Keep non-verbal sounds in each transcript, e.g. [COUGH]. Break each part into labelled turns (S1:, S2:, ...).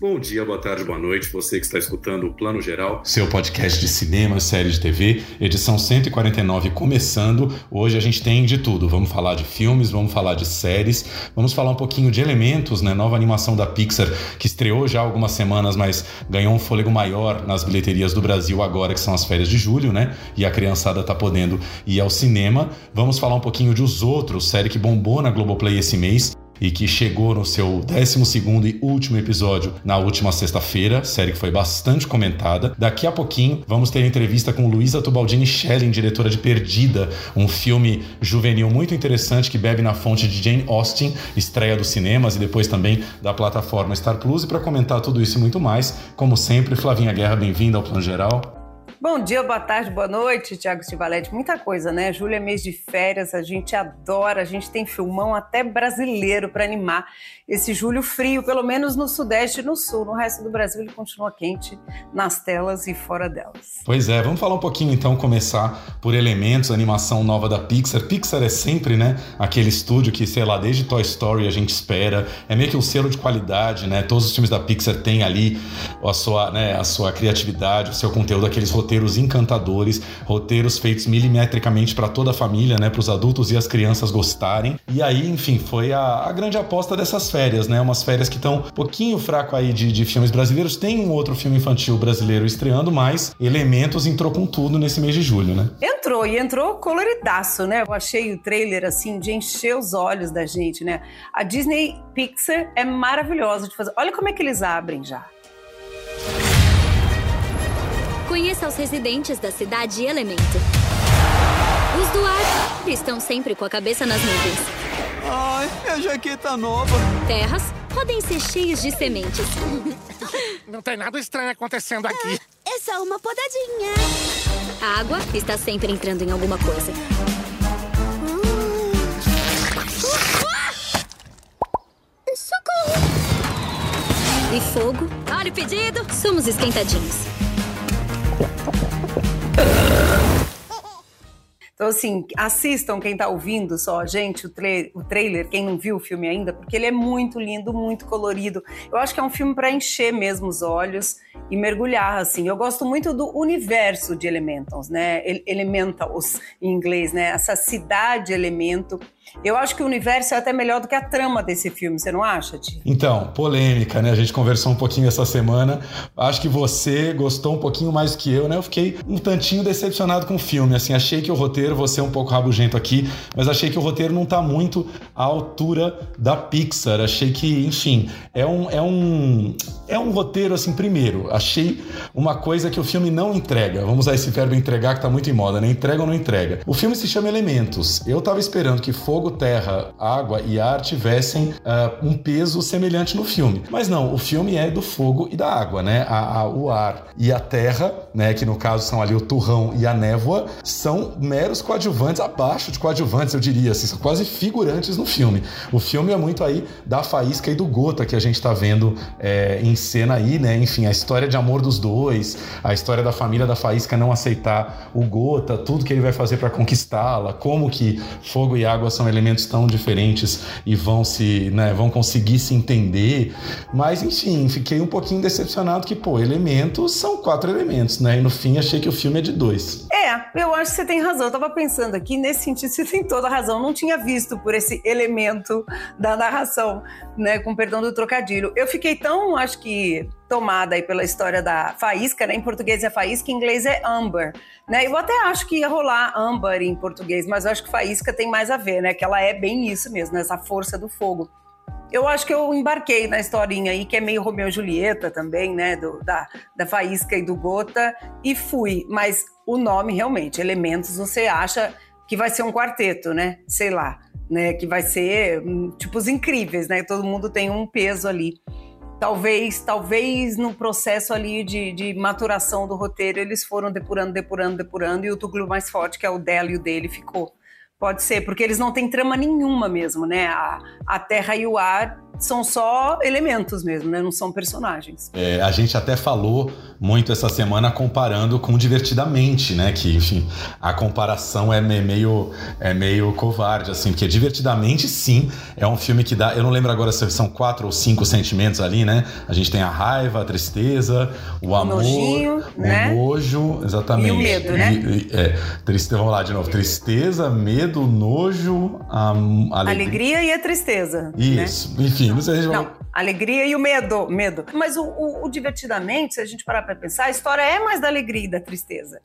S1: Bom dia, boa tarde, boa noite, você que está escutando o Plano Geral, seu podcast de cinema, série de TV, edição 149 começando. Hoje a gente tem de tudo. Vamos falar de filmes, vamos falar de séries, vamos falar um pouquinho de elementos, né? Nova animação da Pixar que estreou já há algumas semanas, mas ganhou um fôlego maior nas bilheterias do Brasil agora que são as férias de julho, né? E a criançada tá podendo ir ao cinema. Vamos falar um pouquinho de Os Outros, série que bombou na Globoplay esse mês e que chegou no seu 12 e último episódio na última sexta-feira, série que foi bastante comentada. Daqui a pouquinho vamos ter entrevista com Luísa Tubaldini Schelling, diretora de Perdida, um filme juvenil muito interessante que bebe na fonte de Jane Austen, estreia dos cinemas e depois também da plataforma Star Plus. E para comentar tudo isso e muito mais, como sempre, Flavinha Guerra, bem-vinda ao Plano Geral.
S2: Bom dia, boa tarde, boa noite, Tiago Stivalete. Muita coisa, né? Julho é mês de férias, a gente adora, a gente tem filmão até brasileiro para animar esse julho frio, pelo menos no sudeste e no sul. No resto do Brasil ele continua quente nas telas e fora delas.
S1: Pois é, vamos falar um pouquinho então, começar por elementos, animação nova da Pixar. Pixar é sempre, né, aquele estúdio que, sei lá, desde Toy Story a gente espera. É meio que um selo de qualidade, né? Todos os filmes da Pixar têm ali a sua, né, a sua criatividade, o seu conteúdo, aqueles roteiros roteiros encantadores, roteiros feitos milimetricamente para toda a família, né, para os adultos e as crianças gostarem. E aí, enfim, foi a, a grande aposta dessas férias, né? Umas férias que estão um pouquinho fraco aí de, de filmes brasileiros. Tem um outro filme infantil brasileiro estreando, mas Elementos entrou com tudo nesse mês de julho, né?
S2: Entrou, e entrou coloridaço, né? Eu achei o trailer, assim, de encher os olhos da gente, né? A Disney Pixar é maravilhosa de fazer. Olha como é que eles abrem já.
S3: Conheça os residentes da cidade Elemento. Os do ar estão sempre com a cabeça nas nuvens.
S4: Ai, minha jaqueta nova.
S3: Terras podem ser cheios de sementes. [LAUGHS]
S5: Não tem nada estranho acontecendo aqui.
S3: É só uma podadinha. A água está sempre entrando em alguma coisa. Socorro! E fogo? Olha o pedido! Somos esquentadinhos.
S2: Então, assim, assistam quem está ouvindo só, gente, o, o trailer, quem não viu o filme ainda, porque ele é muito lindo, muito colorido. Eu acho que é um filme para encher mesmo os olhos e mergulhar, assim. Eu gosto muito do universo de Elementals, né? Elementals, em inglês, né? Essa cidade elemento eu acho que o universo é até melhor do que a trama desse filme, você não acha, Ti?
S1: Então, polêmica, né? A gente conversou um pouquinho essa semana. Acho que você gostou um pouquinho mais do que eu, né? Eu fiquei um tantinho decepcionado com o filme. Assim, achei que o roteiro, vou ser um pouco rabugento aqui, mas achei que o roteiro não tá muito à altura da Pixar. Achei que, enfim, é um, é um, é um roteiro, assim, primeiro. Achei uma coisa que o filme não entrega. Vamos usar esse verbo entregar que tá muito em moda, né? Entrega ou não entrega. O filme se chama Elementos. Eu tava esperando que fogo, terra, água e ar tivessem uh, um peso semelhante no filme. Mas não, o filme é do fogo e da água, né? A, a, o ar e a terra, né? Que no caso são ali o turrão e a névoa, são meros coadjuvantes, abaixo de coadjuvantes, eu diria, assim, são quase figurantes no filme. O filme é muito aí da Faísca e do Gota que a gente tá vendo é, em cena aí, né? Enfim, a história de amor dos dois, a história da família da Faísca não aceitar o Gota, tudo que ele vai fazer para conquistá-la, como que fogo e água são elementos tão diferentes e vão se, né, vão conseguir se entender. Mas enfim, fiquei um pouquinho decepcionado que, pô, elementos são quatro elementos, né? E no fim achei que o filme é de dois.
S2: É, eu acho que você tem razão. Eu tava pensando aqui, nesse sentido, você tem toda a razão. Não tinha visto por esse elemento da narração, né? Com perdão do trocadilho. Eu fiquei tão, acho que tomada aí pela história da faísca, né? Em português é faísca, em inglês é amber, né? Eu até acho que ia rolar amber em português, mas eu acho que faísca tem mais a ver, né? Que ela é bem isso mesmo, essa força do fogo. Eu acho que eu embarquei na historinha aí, que é meio Romeu e Julieta também, né? Do, da, da Faísca e do Gota, e fui. Mas o nome, realmente, Elementos, você acha que vai ser um quarteto, né? Sei lá né? Que vai ser hum, tipos incríveis, né? Todo mundo tem um peso ali. Talvez, talvez no processo ali de, de maturação do roteiro eles foram depurando, depurando, depurando e o núcleo mais forte, que é o dela e o dele, ficou. Pode ser, porque eles não têm trama nenhuma mesmo, né? A, a terra e o ar são só elementos mesmo, né? Não são personagens.
S1: É, a gente até falou muito essa semana comparando com Divertidamente, né? Que, enfim, a comparação é meio, é meio covarde, assim, porque Divertidamente, sim, é um filme que dá. Eu não lembro agora se são quatro ou cinco sentimentos ali, né? A gente tem a raiva, a tristeza, o amor, Nojinho, o né? nojo, exatamente. E
S2: o medo, né? E,
S1: é, triste, vamos lá de novo. Tristeza, medo, nojo, a,
S2: alegria. alegria e a tristeza.
S1: Né? Isso, né? enfim não sei se
S2: Não, alegria e o medo, medo. Mas o, o, o divertidamente, se a gente parar para pensar, a história é mais da alegria e da tristeza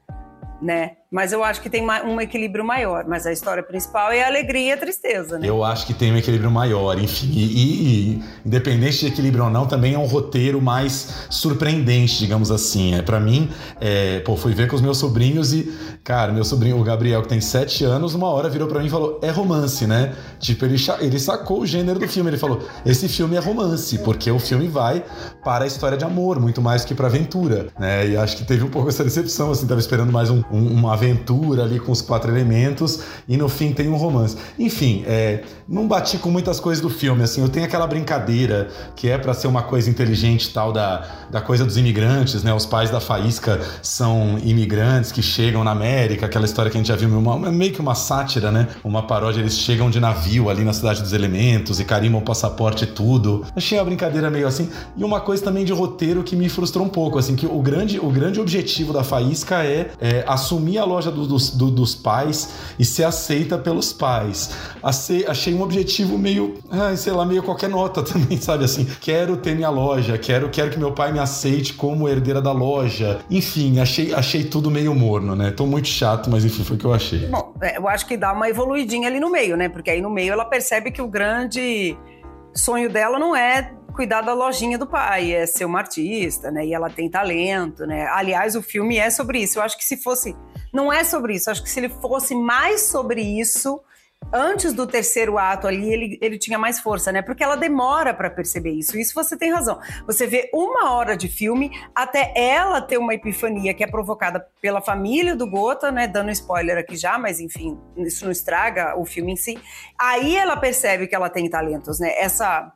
S2: né? Mas eu acho que tem um equilíbrio maior. Mas a história principal é a alegria e a tristeza, né?
S1: Eu acho que tem um equilíbrio maior, enfim. E, e independente de equilíbrio ou não, também é um roteiro mais surpreendente, digamos assim. É para mim, é, pô, fui ver com os meus sobrinhos e, cara, meu sobrinho, o Gabriel, que tem sete anos, uma hora virou para mim e falou: é romance, né? Tipo, ele, ele sacou o gênero do filme. Ele falou: esse filme é romance, porque o filme vai para a história de amor, muito mais que para aventura, né? E acho que teve um pouco essa decepção, assim, tava esperando mais um, um, uma aventura ali com os quatro elementos e no fim tem um romance. Enfim, é, não bati com muitas coisas do filme, assim, eu tenho aquela brincadeira que é para ser uma coisa inteligente tal da, da coisa dos imigrantes, né? Os pais da Faísca são imigrantes que chegam na América, aquela história que a gente já viu, uma, meio que uma sátira, né? Uma paródia, eles chegam de navio ali na Cidade dos Elementos e carimbam o passaporte e tudo. Achei a brincadeira meio assim. E uma coisa também de roteiro que me frustrou um pouco, assim, que o grande, o grande objetivo da Faísca é, é assumir a loja do, dos, do, dos pais e ser aceita pelos pais. Achei um objetivo meio, sei lá, meio qualquer nota [LAUGHS] também, sabe assim? Quero ter minha loja, quero, quero que meu pai me aceite como herdeira da loja. Enfim, achei, achei tudo meio morno, né? Tô muito chato, mas enfim, foi o que eu achei.
S2: Bom, é, eu acho que dá uma evoluidinha ali no meio, né? Porque aí no meio ela percebe que o grande sonho dela não é cuidar da lojinha do pai, é ser uma artista, né? E ela tem talento, né? Aliás, o filme é sobre isso. Eu acho que se fosse. Não é sobre isso. Eu acho que se ele fosse mais sobre isso, antes do terceiro ato ali, ele, ele tinha mais força, né? Porque ela demora para perceber isso. Isso você tem razão. Você vê uma hora de filme até ela ter uma epifania que é provocada pela família do Gota, né? Dando spoiler aqui já, mas enfim, isso não estraga o filme em si. Aí ela percebe que ela tem talentos, né? Essa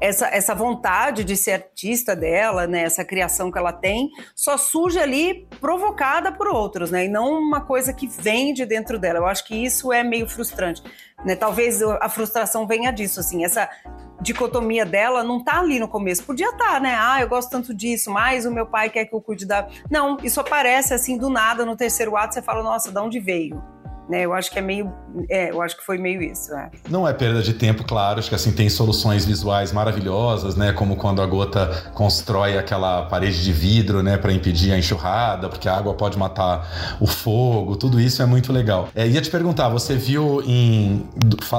S2: essa, essa vontade de ser artista dela, né, essa criação que ela tem, só surge ali provocada por outros, né, e não uma coisa que vem de dentro dela. Eu acho que isso é meio frustrante, né? Talvez a frustração venha disso, assim, essa dicotomia dela não tá ali no começo. Podia estar, tá, né? Ah, eu gosto tanto disso, mas o meu pai quer que eu cuide da. Não, isso aparece assim do nada no terceiro ato, você fala, nossa, de onde veio? Né? Eu acho que é meio, é, eu acho que foi meio isso. É.
S1: Não é perda de tempo, claro. Acho que assim tem soluções visuais maravilhosas, né? Como quando a gota constrói aquela parede de vidro, né, para impedir a enxurrada, porque a água pode matar o fogo. Tudo isso é muito legal. É, ia te perguntar, você viu em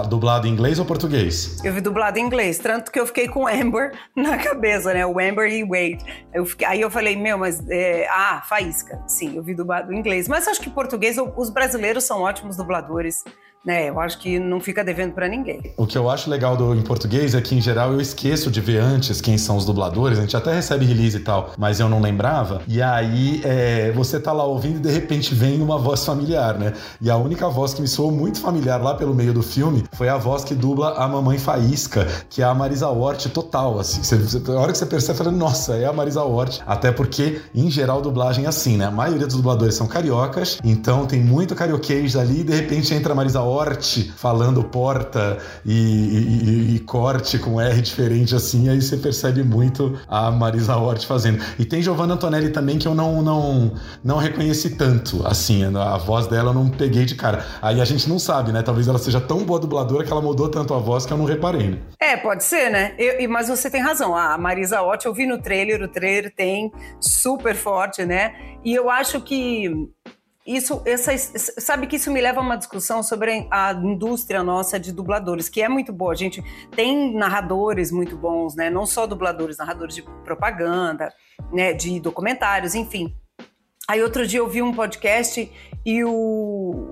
S1: dublado em inglês ou português?
S2: Eu vi dublado em inglês, tanto que eu fiquei com Amber [LAUGHS] na cabeça, né? O Amber e Wade. Eu fiquei, aí eu falei, meu, mas é, ah, faísca. Sim, eu vi dublado em inglês. Mas acho que português, os brasileiros são ótimos ótimos dubladores né? Eu acho que não fica devendo para ninguém.
S1: O que eu acho legal do em português é que em geral eu esqueço de ver antes quem são os dubladores. A gente até recebe release e tal, mas eu não lembrava. E aí é, você tá lá ouvindo e de repente vem uma voz familiar, né? E a única voz que me soou muito familiar lá pelo meio do filme foi a voz que dubla a mamãe Faísca, que é a Marisa Hort total, assim. Você, você, a hora que você percebe, você fala, nossa, é a Marisa Hort. Até porque, em geral, dublagem é assim, né? A maioria dos dubladores são cariocas, então tem muito carioquês ali e de repente entra a Marisa Hort corte falando porta e, e, e, corte com R diferente assim, aí você percebe muito a Marisa Hort fazendo. E tem Giovanna Antonelli também que eu não, não, não reconheci tanto, assim, a voz dela eu não peguei de cara. Aí a gente não sabe, né? Talvez ela seja tão boa dubladora que ela mudou tanto a voz que eu não reparei, né?
S2: É, pode ser, né? Eu, mas você tem razão. A Marisa Hort, eu vi no trailer, o trailer tem super forte, né? E eu acho que isso, essa, sabe que isso me leva a uma discussão sobre a indústria nossa de dubladores, que é muito boa. A gente tem narradores muito bons, né? Não só dubladores, narradores de propaganda, né? De documentários, enfim. Aí outro dia eu vi um podcast e o,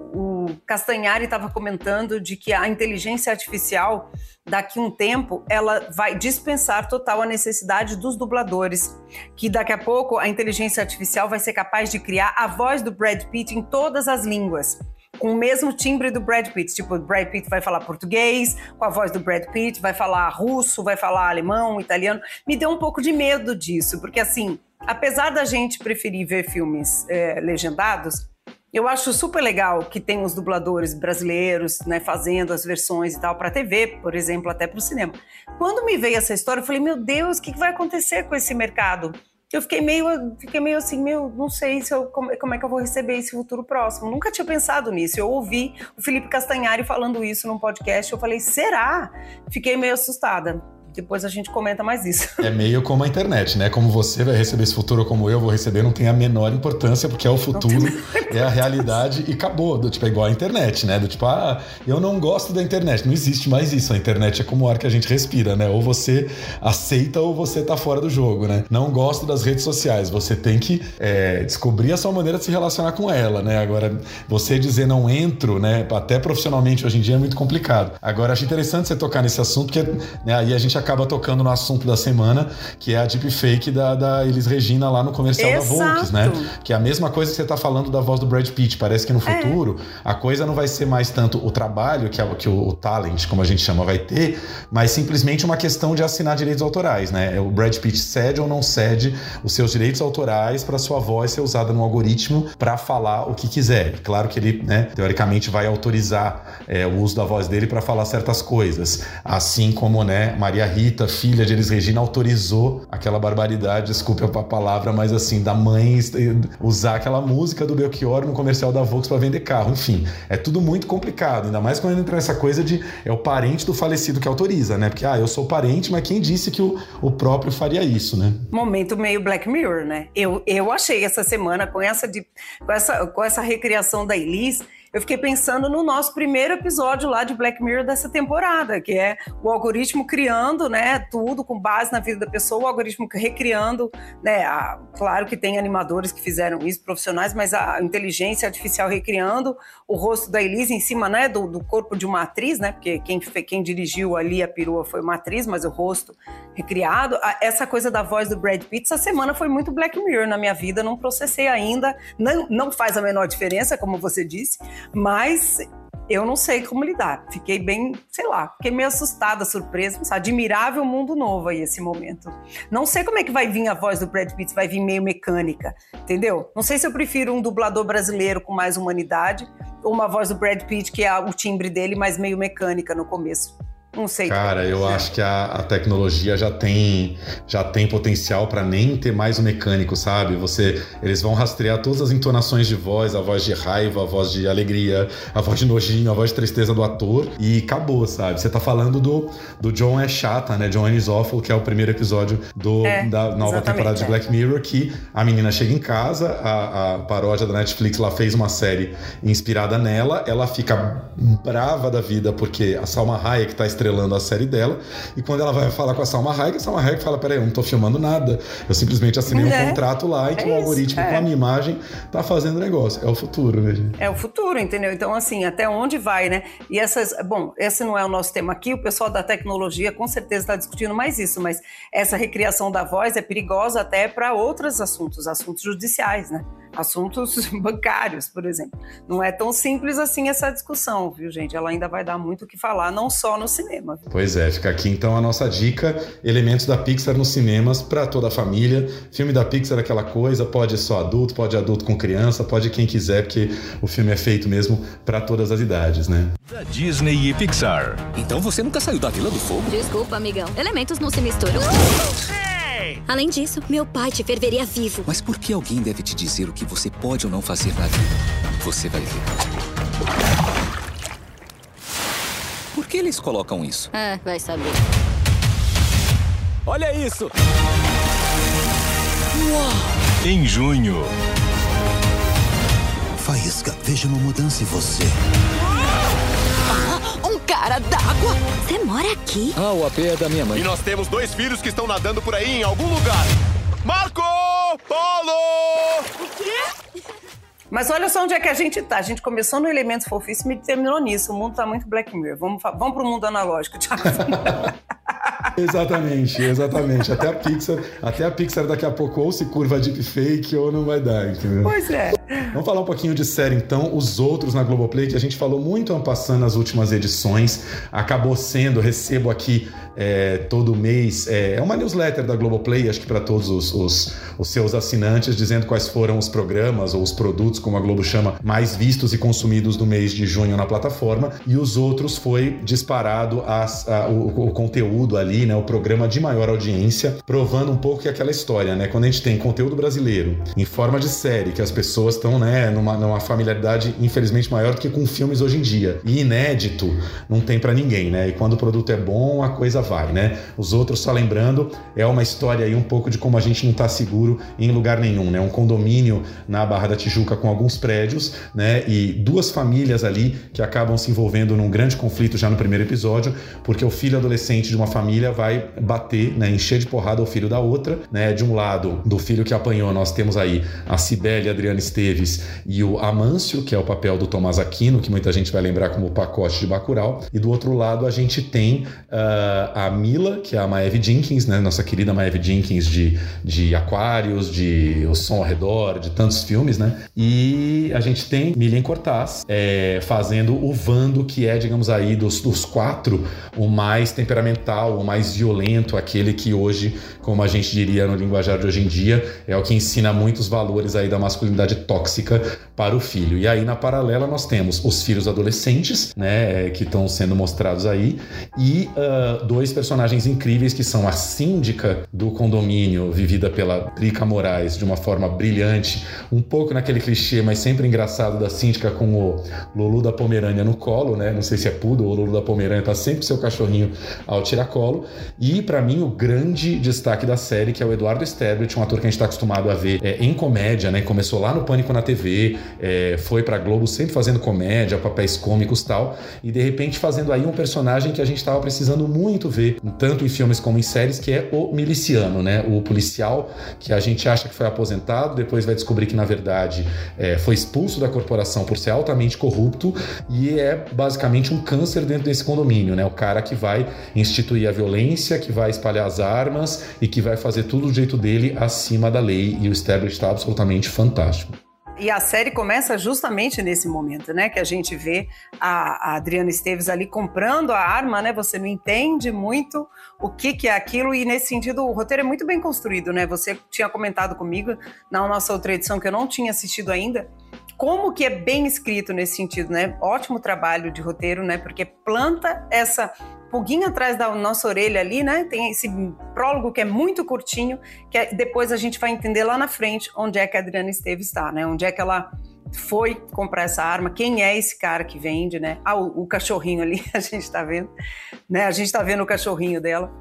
S2: Castanhari estava comentando de que a inteligência artificial, daqui a um tempo, ela vai dispensar total a necessidade dos dubladores. Que daqui a pouco a inteligência artificial vai ser capaz de criar a voz do Brad Pitt em todas as línguas com o mesmo timbre do Brad Pitt. Tipo, o Brad Pitt vai falar português, com a voz do Brad Pitt, vai falar russo, vai falar alemão, italiano. Me deu um pouco de medo disso, porque assim, apesar da gente preferir ver filmes é, legendados, eu acho super legal que tem os dubladores brasileiros, né, fazendo as versões e tal para TV, por exemplo, até para o cinema. Quando me veio essa história, eu falei: meu Deus, o que vai acontecer com esse mercado? eu fiquei meio, fiquei meio assim, meu, não sei se eu, como, como, é que eu vou receber esse futuro próximo. Nunca tinha pensado nisso. Eu ouvi o Felipe Castanhari falando isso num podcast. Eu falei, será? Fiquei meio assustada depois a gente comenta mais isso. [LAUGHS]
S1: É meio como a internet, né? Como você vai receber esse futuro, como eu vou receber, não tem a menor importância, porque é o futuro, [LAUGHS] é a realidade e acabou. Do tipo, é igual a internet, né? Do tipo, ah, eu não gosto da internet. Não existe mais isso. A internet é como o ar que a gente respira, né? Ou você aceita ou você tá fora do jogo, né? Não gosto das redes sociais. Você tem que é, descobrir a sua maneira de se relacionar com ela, né? Agora, você dizer não entro, né? Até profissionalmente hoje em dia é muito complicado. Agora, acho interessante você tocar nesse assunto, porque né, aí a gente acaba tocando no assunto da semana, que é a deepfake da, da Elis Regina lá no comercial Exato. da Volks, né? Que é a mesma coisa que você tá falando da voz do Brad Pitt. Parece que no é. futuro é. a coisa não vai ser mais tanto o trabalho que, a, que o, o, talent, como a gente chama, vai ter, mas simplesmente uma questão de assinar direitos autorais, né? O Brad Pitt cede ou não cede os seus direitos autorais para sua voz ser usada no algoritmo para falar o que quiser. Claro que ele, né, teoricamente, vai autorizar é, o uso da voz dele para falar certas coisas, assim como, né, Maria Rita, filha de Elis Regina, autorizou aquela barbaridade, desculpe a palavra, mas assim, da mãe usar aquela música do Belchior no comercial da Volks para vender carro. Enfim, é tudo muito complicado, ainda mais quando entra nessa coisa de é o parente do falecido que autoriza, né? Porque, ah, eu sou parente, mas quem disse que o, o próprio faria isso, né?
S2: Momento meio Black Mirror, né? Eu, eu achei essa semana com essa, de, com essa, com essa recriação da Elis eu fiquei pensando no nosso primeiro episódio lá de Black Mirror dessa temporada, que é o algoritmo criando, né, tudo com base na vida da pessoa, o algoritmo recriando, né, a, claro que tem animadores que fizeram isso, profissionais, mas a inteligência artificial recriando o rosto da Elise em cima, né, do, do corpo de uma atriz, né, porque quem, quem dirigiu ali a perua foi uma atriz, mas o rosto recriado. Essa coisa da voz do Brad Pitt, essa semana foi muito Black Mirror na minha vida, não processei ainda, não, não faz a menor diferença, como você disse, mas eu não sei como lidar. Fiquei bem, sei lá, fiquei meio assustada, surpresa. Admirável mundo novo aí esse momento. Não sei como é que vai vir a voz do Brad Pitt, vai vir meio mecânica, entendeu? Não sei se eu prefiro um dublador brasileiro com mais humanidade ou uma voz do Brad Pitt que é o timbre dele, mas meio mecânica no começo. Não sei.
S1: Cara, eu acho que a, a, tecnologia já tem já tem potencial para nem ter mais o mecânico, sabe? Você, eles vão rastrear todas as entonações de voz, a voz de raiva, a voz de alegria, a voz de nojinho, a voz de tristeza do ator e acabou, sabe? Você tá falando do, do John é chata, né? John is awful, que é o primeiro episódio do, é, da nova temporada de é. Black Mirror, que a menina chega em casa, a, a paródia da Netflix lá fez uma série inspirada nela, ela fica brava da vida porque a Salma Hayek tá estreando estrelando a série dela. E quando ela vai falar com a Salma Hayek, a Salma Hayek fala: Peraí, eu não tô filmando nada. Eu simplesmente assinei um é. contrato lá em que é o algoritmo é. com a minha imagem tá fazendo negócio. É o futuro, né, gente?
S2: É o futuro, entendeu? Então, assim, até onde vai, né? E essas. Bom, esse não é o nosso tema aqui, o pessoal da tecnologia com certeza está discutindo mais isso, mas essa recriação da voz é perigosa até para outros assuntos, assuntos judiciais, né? Assuntos [LAUGHS] bancários, por exemplo. Não é tão simples assim essa discussão, viu, gente? Ela ainda vai dar muito o que falar, não só no cinema.
S1: Pois é, fica aqui então a nossa dica: elementos da Pixar nos cinemas para toda a família. Filme da Pixar é aquela coisa, pode só adulto, pode adulto com criança, pode quem quiser, porque o filme é feito mesmo para todas as idades, né?
S6: Da Disney e Pixar.
S7: Então você nunca saiu da Vila do Fogo?
S3: Desculpa, amigão. Elementos não se misturam. Além disso, meu pai te ferveria vivo.
S7: Mas por que alguém deve te dizer o que você pode ou não fazer na vida? Você vai ver. Por que eles colocam isso?
S3: É, vai saber.
S7: Olha isso!
S6: Uau! Em junho.
S8: Faísca, veja uma mudança em você.
S9: Cara d'água?
S3: Você mora aqui?
S7: Ah, o AP é da minha mãe.
S10: E nós temos dois filhos que estão nadando por aí em algum lugar. Marco Polo!
S2: O quê? Mas olha só onde é que a gente tá. A gente começou no Elementos Fofíssimo e terminou nisso. O mundo tá muito Black Mirror. Vamos, vamos pro mundo analógico, Thiago. [LAUGHS]
S1: exatamente, exatamente. Até a Pixar, até a Pixar daqui a pouco ou se curva deepfake ou não vai dar, entendeu?
S2: Pois é.
S1: Vamos falar um pouquinho de série então, os outros na Globoplay, que a gente falou muito passando nas últimas edições. Acabou sendo, recebo aqui é, todo mês. É, é, uma newsletter da Globoplay, acho que para todos os, os, os, seus assinantes, dizendo quais foram os programas ou os produtos, como a Globo chama, mais vistos e consumidos do mês de junho na plataforma. E os outros foi disparado as, a, o, o, conteúdo ali, né, o programa de maior audiência, provando um pouco que é aquela história, né? Quando a gente tem conteúdo brasileiro em forma de série, que as pessoas estão né, numa, numa familiaridade infelizmente maior do que com filmes hoje em dia. E inédito não tem para ninguém, né? E quando o produto é bom, a coisa vai, né? Os outros, só lembrando, é uma história aí um pouco de como a gente não está seguro em lugar nenhum, né? Um condomínio na Barra da Tijuca com alguns prédios, né? E duas famílias ali que acabam se envolvendo num grande conflito já no primeiro episódio, porque o filho adolescente de uma família vai bater, né? Encher de porrada o filho da outra, né? De um lado, do filho que apanhou, nós temos aí a Cibele Adriana Esteves e o Amâncio, que é o papel do Tomás Aquino, que muita gente vai lembrar como o pacote de Bacurau. E do outro lado, a gente tem uh, a Mila, que é a Maeve Jenkins, né? Nossa querida Maeve Jenkins de, de Aquários, de O Som ao Redor, de tantos filmes, né? E a gente tem Milian Cortaz é, fazendo o Vando, que é, digamos aí, dos, dos quatro, o mais temperamental, o mais violento, aquele que hoje, como a gente diria no linguajar de hoje em dia, é o que ensina muitos valores aí da masculinidade tóxica para o filho. E aí, na paralela, nós temos os filhos adolescentes, né? Que estão sendo mostrados aí, e uh, dois personagens incríveis que são a síndica do condomínio, vivida pela Drica Moraes de uma forma brilhante, um pouco naquele clichê, mas sempre engraçado da síndica com o Lulu da Pomerânia no colo, né? Não sei se é poodle ou Lulu da Pomerânia, tá sempre seu cachorrinho ao tiracolo. E para mim o grande destaque da série, que é o Eduardo Sterblit, um ator que a gente está acostumado a ver é, em comédia, né? Começou lá no Pânico na TV, é, foi pra Globo sempre fazendo comédia, papéis cômicos tal, e de repente fazendo aí um personagem que a gente estava precisando muito ver, tanto em filmes como em séries, que é o miliciano, né? O policial que a gente acha que foi aposentado, depois vai descobrir que, na verdade, é, foi expulso da corporação por ser altamente corrupto e é basicamente um câncer dentro desse condomínio, né? O cara que vai instituir a violência, que vai espalhar as armas e que vai fazer tudo do jeito dele acima da lei. E o Establish está absolutamente fantástico.
S2: E a série começa justamente nesse momento, né? Que a gente vê a, a, Adriana Esteves ali comprando a arma, né? Você não entende muito o que, que é aquilo, e nesse sentido o roteiro é muito bem construído, né? Você tinha comentado comigo na nossa outra edição que eu não tinha assistido ainda. Como que é bem escrito nesse sentido, né? Ótimo trabalho de roteiro, né? Porque planta essa pulguinha atrás da nossa orelha ali, né? Tem esse prólogo que é muito curtinho, que é, depois a gente vai entender lá na frente onde é que a Adriana Esteves está, né? Onde é que ela foi comprar essa arma, quem é esse cara que vende, né? Ah, o, o cachorrinho ali, [LAUGHS] a gente está vendo, né? A gente está vendo o cachorrinho dela.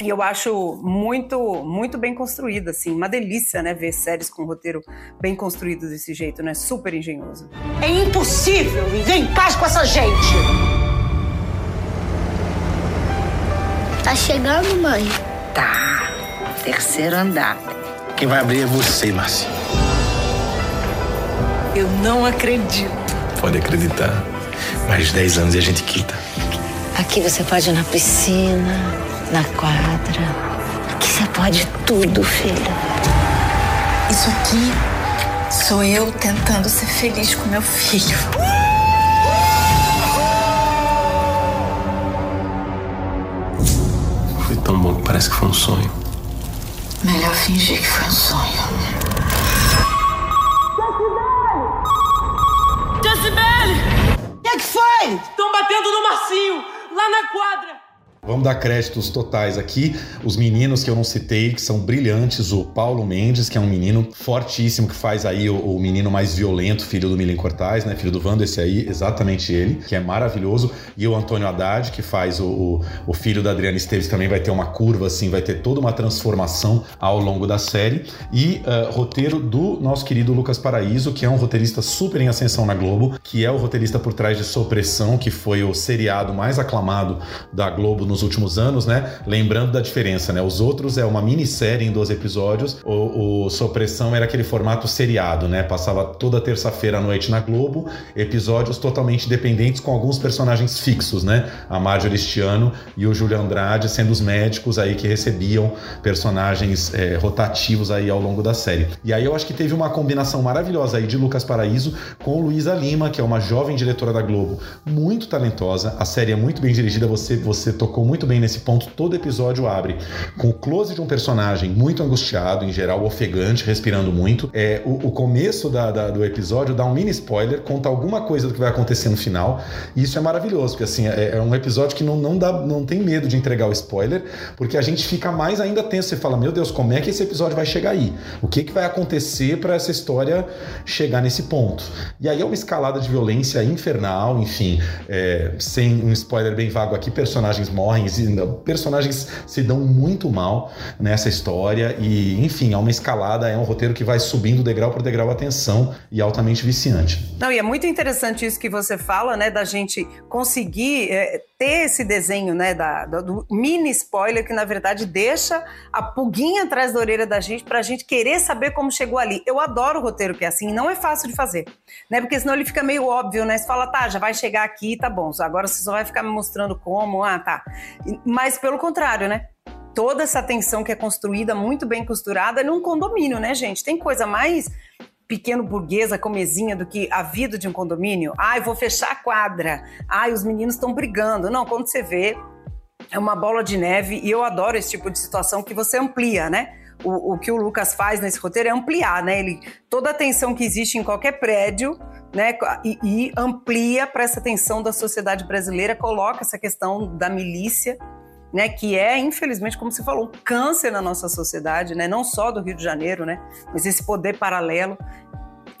S2: E eu acho muito, muito bem construída, assim, uma delícia, né, ver séries com roteiro bem construído desse jeito, né? Super engenhoso.
S9: É impossível viver em paz com essa gente!
S11: Tá chegando, mãe?
S9: Tá. Terceiro andar.
S12: Quem vai abrir é você, Márcia.
S9: Eu não acredito.
S12: Pode acreditar. Mais 10 anos e a gente quita.
S11: Aqui você pode ir na piscina, na quadra. Aqui você pode tudo, filha.
S13: Isso aqui sou eu tentando ser feliz com meu filho.
S12: Tão bom que parece que foi um sonho.
S13: Melhor fingir que foi um sonho.
S9: Jacibele! O que, é que foi? Estão batendo no Marcinho, lá na quadra.
S1: Vamos dar créditos totais aqui. Os meninos que eu não citei, que são brilhantes, o Paulo Mendes, que é um menino fortíssimo, que faz aí o, o menino mais violento, filho do Milen Cortais, né? Filho do Vando, esse aí, exatamente ele, que é maravilhoso. E o Antônio Haddad, que faz o, o, o filho da Adriana Esteves, também vai ter uma curva, assim, vai ter toda uma transformação ao longo da série. E uh, roteiro do nosso querido Lucas Paraíso, que é um roteirista super em ascensão na Globo, que é o roteirista por trás de Sopressão, que foi o seriado mais aclamado da Globo nos nos últimos anos, né? Lembrando da diferença, né? Os outros é uma minissérie em 12 episódios, o, o era aquele formato seriado, né? Passava toda terça-feira à noite na Globo, episódios totalmente dependentes com alguns personagens fixos, né? A Marjorie Stiano e o Júlio Andrade sendo os médicos aí que recebiam personagens é, rotativos aí ao longo da série. E aí eu acho que teve uma combinação maravilhosa aí de Lucas Paraíso com Luísa Lima, que é uma jovem diretora da Globo, muito talentosa. A série é muito bem dirigida, você, você tocou muito bem nesse ponto. Todo episódio abre com o close de um personagem muito angustiado, em geral ofegante, respirando muito. É, o, o começo da, da, do episódio dá um mini spoiler, conta alguma coisa do que vai acontecer no final. E isso é maravilhoso, porque assim, é, é um episódio que não, não, dá, não tem medo de entregar o spoiler, porque a gente fica mais ainda tenso. Você fala, meu Deus, como é que esse episódio vai chegar aí? O que, que vai acontecer para essa história chegar nesse ponto? E aí é uma escalada de violência infernal, enfim, é, sem um spoiler bem vago aqui, personagens morrem, personagens se dão muito mal nessa história e, enfim, é uma escalada, é um roteiro que vai subindo degrau por degrau a tensão e altamente viciante.
S2: Não, e é muito interessante isso que você fala, né, da gente conseguir é, ter esse desenho, né, da, do mini spoiler que na verdade deixa a pulguinha atrás da orelha da gente para a gente querer saber como chegou ali. Eu adoro o roteiro que é assim, não é fácil de fazer, né, porque senão ele fica meio óbvio, né, você fala, tá, já vai chegar aqui, tá bom, agora você só vai ficar me mostrando como, ah, tá. Mas pelo contrário, né, toda essa tensão que é construída, muito bem costurada, num condomínio, né, gente? Tem coisa mais pequeno burguesa, comezinha, do que a vida de um condomínio. Ai, vou fechar a quadra. Ai, os meninos estão brigando. Não, quando você vê, é uma bola de neve e eu adoro esse tipo de situação que você amplia, né? O, o que o Lucas faz nesse roteiro é ampliar, né? Ele, toda a tensão que existe em qualquer prédio, né? E, e amplia para essa tensão da sociedade brasileira, coloca essa questão da milícia né, que é, infelizmente, como você falou, um câncer na nossa sociedade, né, não só do Rio de Janeiro, né, mas esse poder paralelo.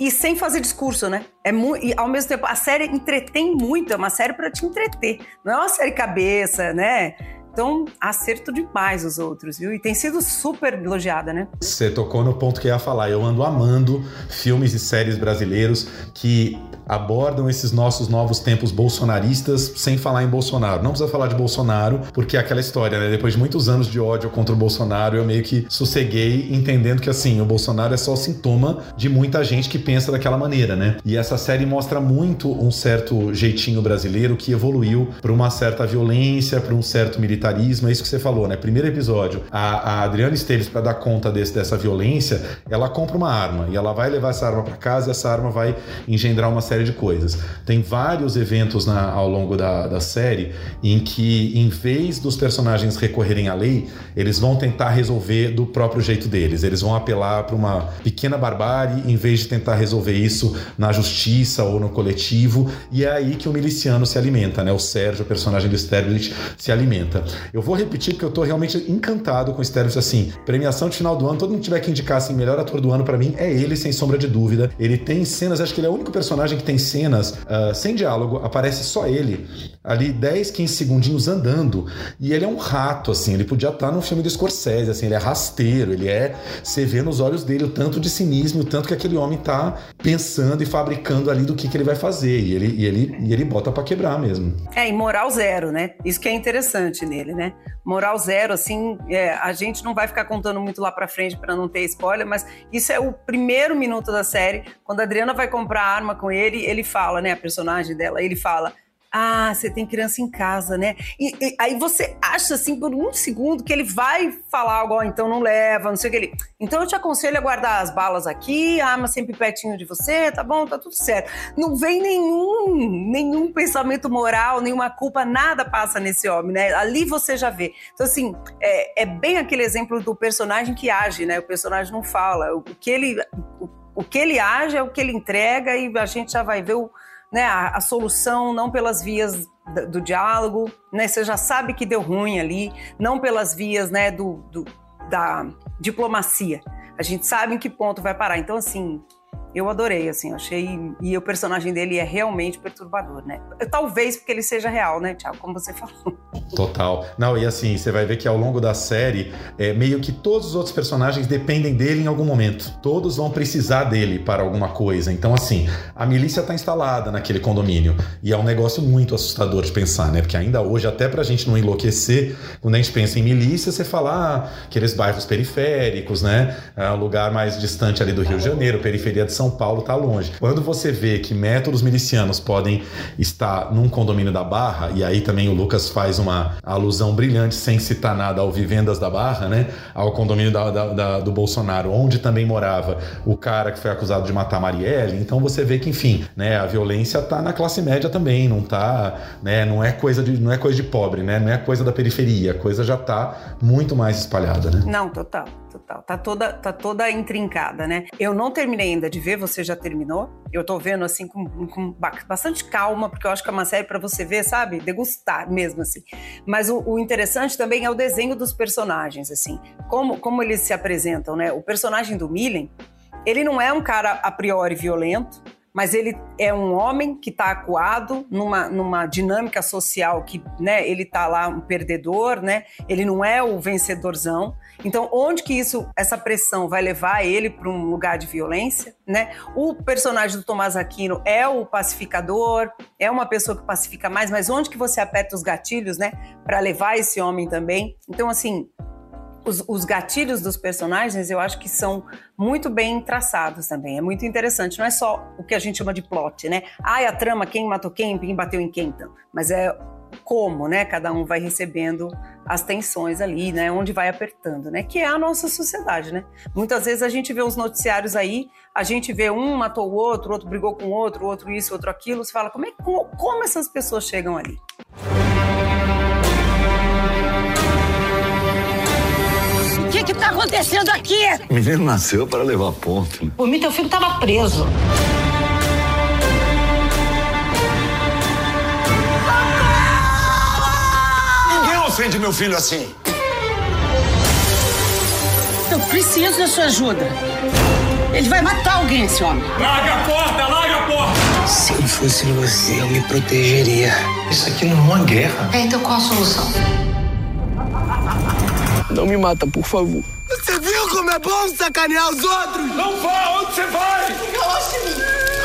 S2: E sem fazer discurso, né? É e ao mesmo tempo, a série entretém muito, é uma série para te entreter. Não é uma série cabeça, né? Então, acerto demais os outros, viu? E tem sido super elogiada, né?
S1: Você tocou no ponto que eu ia falar. Eu ando amando filmes e séries brasileiros que abordam esses nossos novos tempos bolsonaristas sem falar em Bolsonaro. Não precisa falar de Bolsonaro, porque é aquela história, né? Depois de muitos anos de ódio contra o Bolsonaro, eu meio que sosseguei entendendo que assim, o Bolsonaro é só sintoma de muita gente que pensa daquela maneira, né? E essa série mostra muito um certo jeitinho brasileiro que evoluiu para uma certa violência, para um certo militarismo. É isso que você falou, né? Primeiro episódio, a, a Adriana Esteves, para dar conta desse, dessa violência, ela compra uma arma e ela vai levar essa arma para casa e essa arma vai engendrar uma série de coisas. Tem vários eventos na, ao longo da, da série em que, em vez dos personagens recorrerem à lei, eles vão tentar resolver do próprio jeito deles. Eles vão apelar para uma pequena barbárie em vez de tentar resolver isso na justiça ou no coletivo. E é aí que o miliciano se alimenta, né? O Sérgio, o personagem do Sterblit, se alimenta. Eu vou repetir porque eu tô realmente encantado com o assim. Premiação de final do ano, todo mundo tiver que indicar assim, melhor ator do ano para mim é ele, sem sombra de dúvida. Ele tem cenas, acho que ele é o único personagem que tem cenas uh, sem diálogo, aparece só ele, ali 10, 15 segundinhos andando, e ele é um rato, assim, ele podia estar num filme do Scorsese, assim, ele é rasteiro, ele é. Você vê nos olhos dele o tanto de cinismo, o tanto que aquele homem tá pensando e fabricando ali do que, que ele vai fazer, e ele, e ele, e ele bota para quebrar mesmo.
S2: É, e moral zero, né? Isso que é interessante nele, né? Moral zero, assim, é, a gente não vai ficar contando muito lá pra frente para não ter spoiler, mas isso é o primeiro minuto da série, quando a Adriana vai comprar arma com ele, ele fala, né, a personagem dela, ele fala: ah, você tem criança em casa, né? E, e, aí você acha assim por um segundo que ele vai falar algo, então não leva, não sei o que ele. Então eu te aconselho a guardar as balas aqui, a arma sempre pertinho de você, tá bom, tá tudo certo. Não vem nenhum, nenhum pensamento moral, nenhuma culpa, nada passa nesse homem, né? Ali você já vê. Então, assim, é, é bem aquele exemplo do personagem que age, né? O personagem não fala. O que ele. O, o que ele age é o que ele entrega e a gente já vai ver o, né, a, a, solução não pelas vias do, diálogo, né, você já sabe que deu ruim ali, não pelas vias né, do, do, da diplomacia. A gente sabe em que ponto vai parar. Então, assim, eu adorei, assim, achei. E o personagem dele é realmente perturbador, né? Talvez porque ele seja real, né, Tiago? Como você [LAUGHS] falou.
S1: Total. Não, e assim, você vai ver que ao longo da série, é, meio que todos os outros personagens dependem dele em algum momento. Todos vão precisar dele para alguma coisa. Então, assim, a milícia está instalada naquele condomínio. E é um negócio muito assustador de pensar, né? Porque ainda hoje, até pra gente não enlouquecer, quando a gente pensa em milícia, você fala ah, aqueles bairros periféricos, né? É um lugar mais distante ali do Rio de Janeiro, periferia de São Paulo, tá longe. Quando você vê que métodos milicianos podem estar num condomínio da Barra, e aí também o Lucas faz uma alusão brilhante, sem citar nada, ao Vivendas da Barra, né? Ao condomínio da, da, da, do Bolsonaro, onde também morava o cara que foi acusado de matar Marielle. Então você vê que, enfim, né, a violência tá na classe média também, não tá, né, não é coisa de, não é coisa de pobre, né? Não é coisa da periferia, a coisa já tá muito mais espalhada, né?
S2: Não, total Tá toda, tá toda intrincada, né? Eu não terminei ainda de ver, você já terminou? Eu tô vendo assim com, com bastante calma, porque eu acho que é uma série para você ver, sabe? Degustar mesmo, assim. Mas o, o, interessante também é o desenho dos personagens, assim. Como, como eles se apresentam, né? O personagem do Millen, ele não é um cara a priori violento, mas ele é um homem que está acuado numa, numa dinâmica social que, né, ele está lá um perdedor, né? Ele não é o vencedorzão. Então, onde que isso, essa pressão vai levar ele para um lugar de violência, né? O personagem do Tomás Aquino é o pacificador, é uma pessoa que pacifica mais, mas onde que você aperta os gatilhos, né, para levar esse homem também? Então, assim, os, os, gatilhos dos personagens eu acho que são muito bem traçados também. É muito interessante. Não é só o que a gente chama de plot, né? Ah, a trama, quem matou quem, quem bateu em quem, então. Mas é como, né? Cada um vai recebendo as tensões ali, né? Onde vai apertando, né? Que é a nossa sociedade, né? Muitas vezes a gente vê os noticiários aí, a gente vê um matou o outro, outro brigou com o outro, outro isso, outro aquilo. Você fala, como, é, como, como essas pessoas chegam ali?
S9: Que que tá acontecendo aqui?
S14: O menino nasceu para levar ponto.
S9: Por mim, teu filho tava preso.
S14: Ninguém ofende meu filho assim.
S9: Eu preciso da sua ajuda. Ele vai matar alguém, esse homem.
S15: Larga a porta, larga a porta!
S16: Se eu fosse você, eu me protegeria.
S14: Isso aqui não é uma guerra.
S9: É, então qual a solução?
S16: Não me mata, por favor.
S9: Você viu como é bom sacanear os outros?
S15: Não vá! Onde você vai?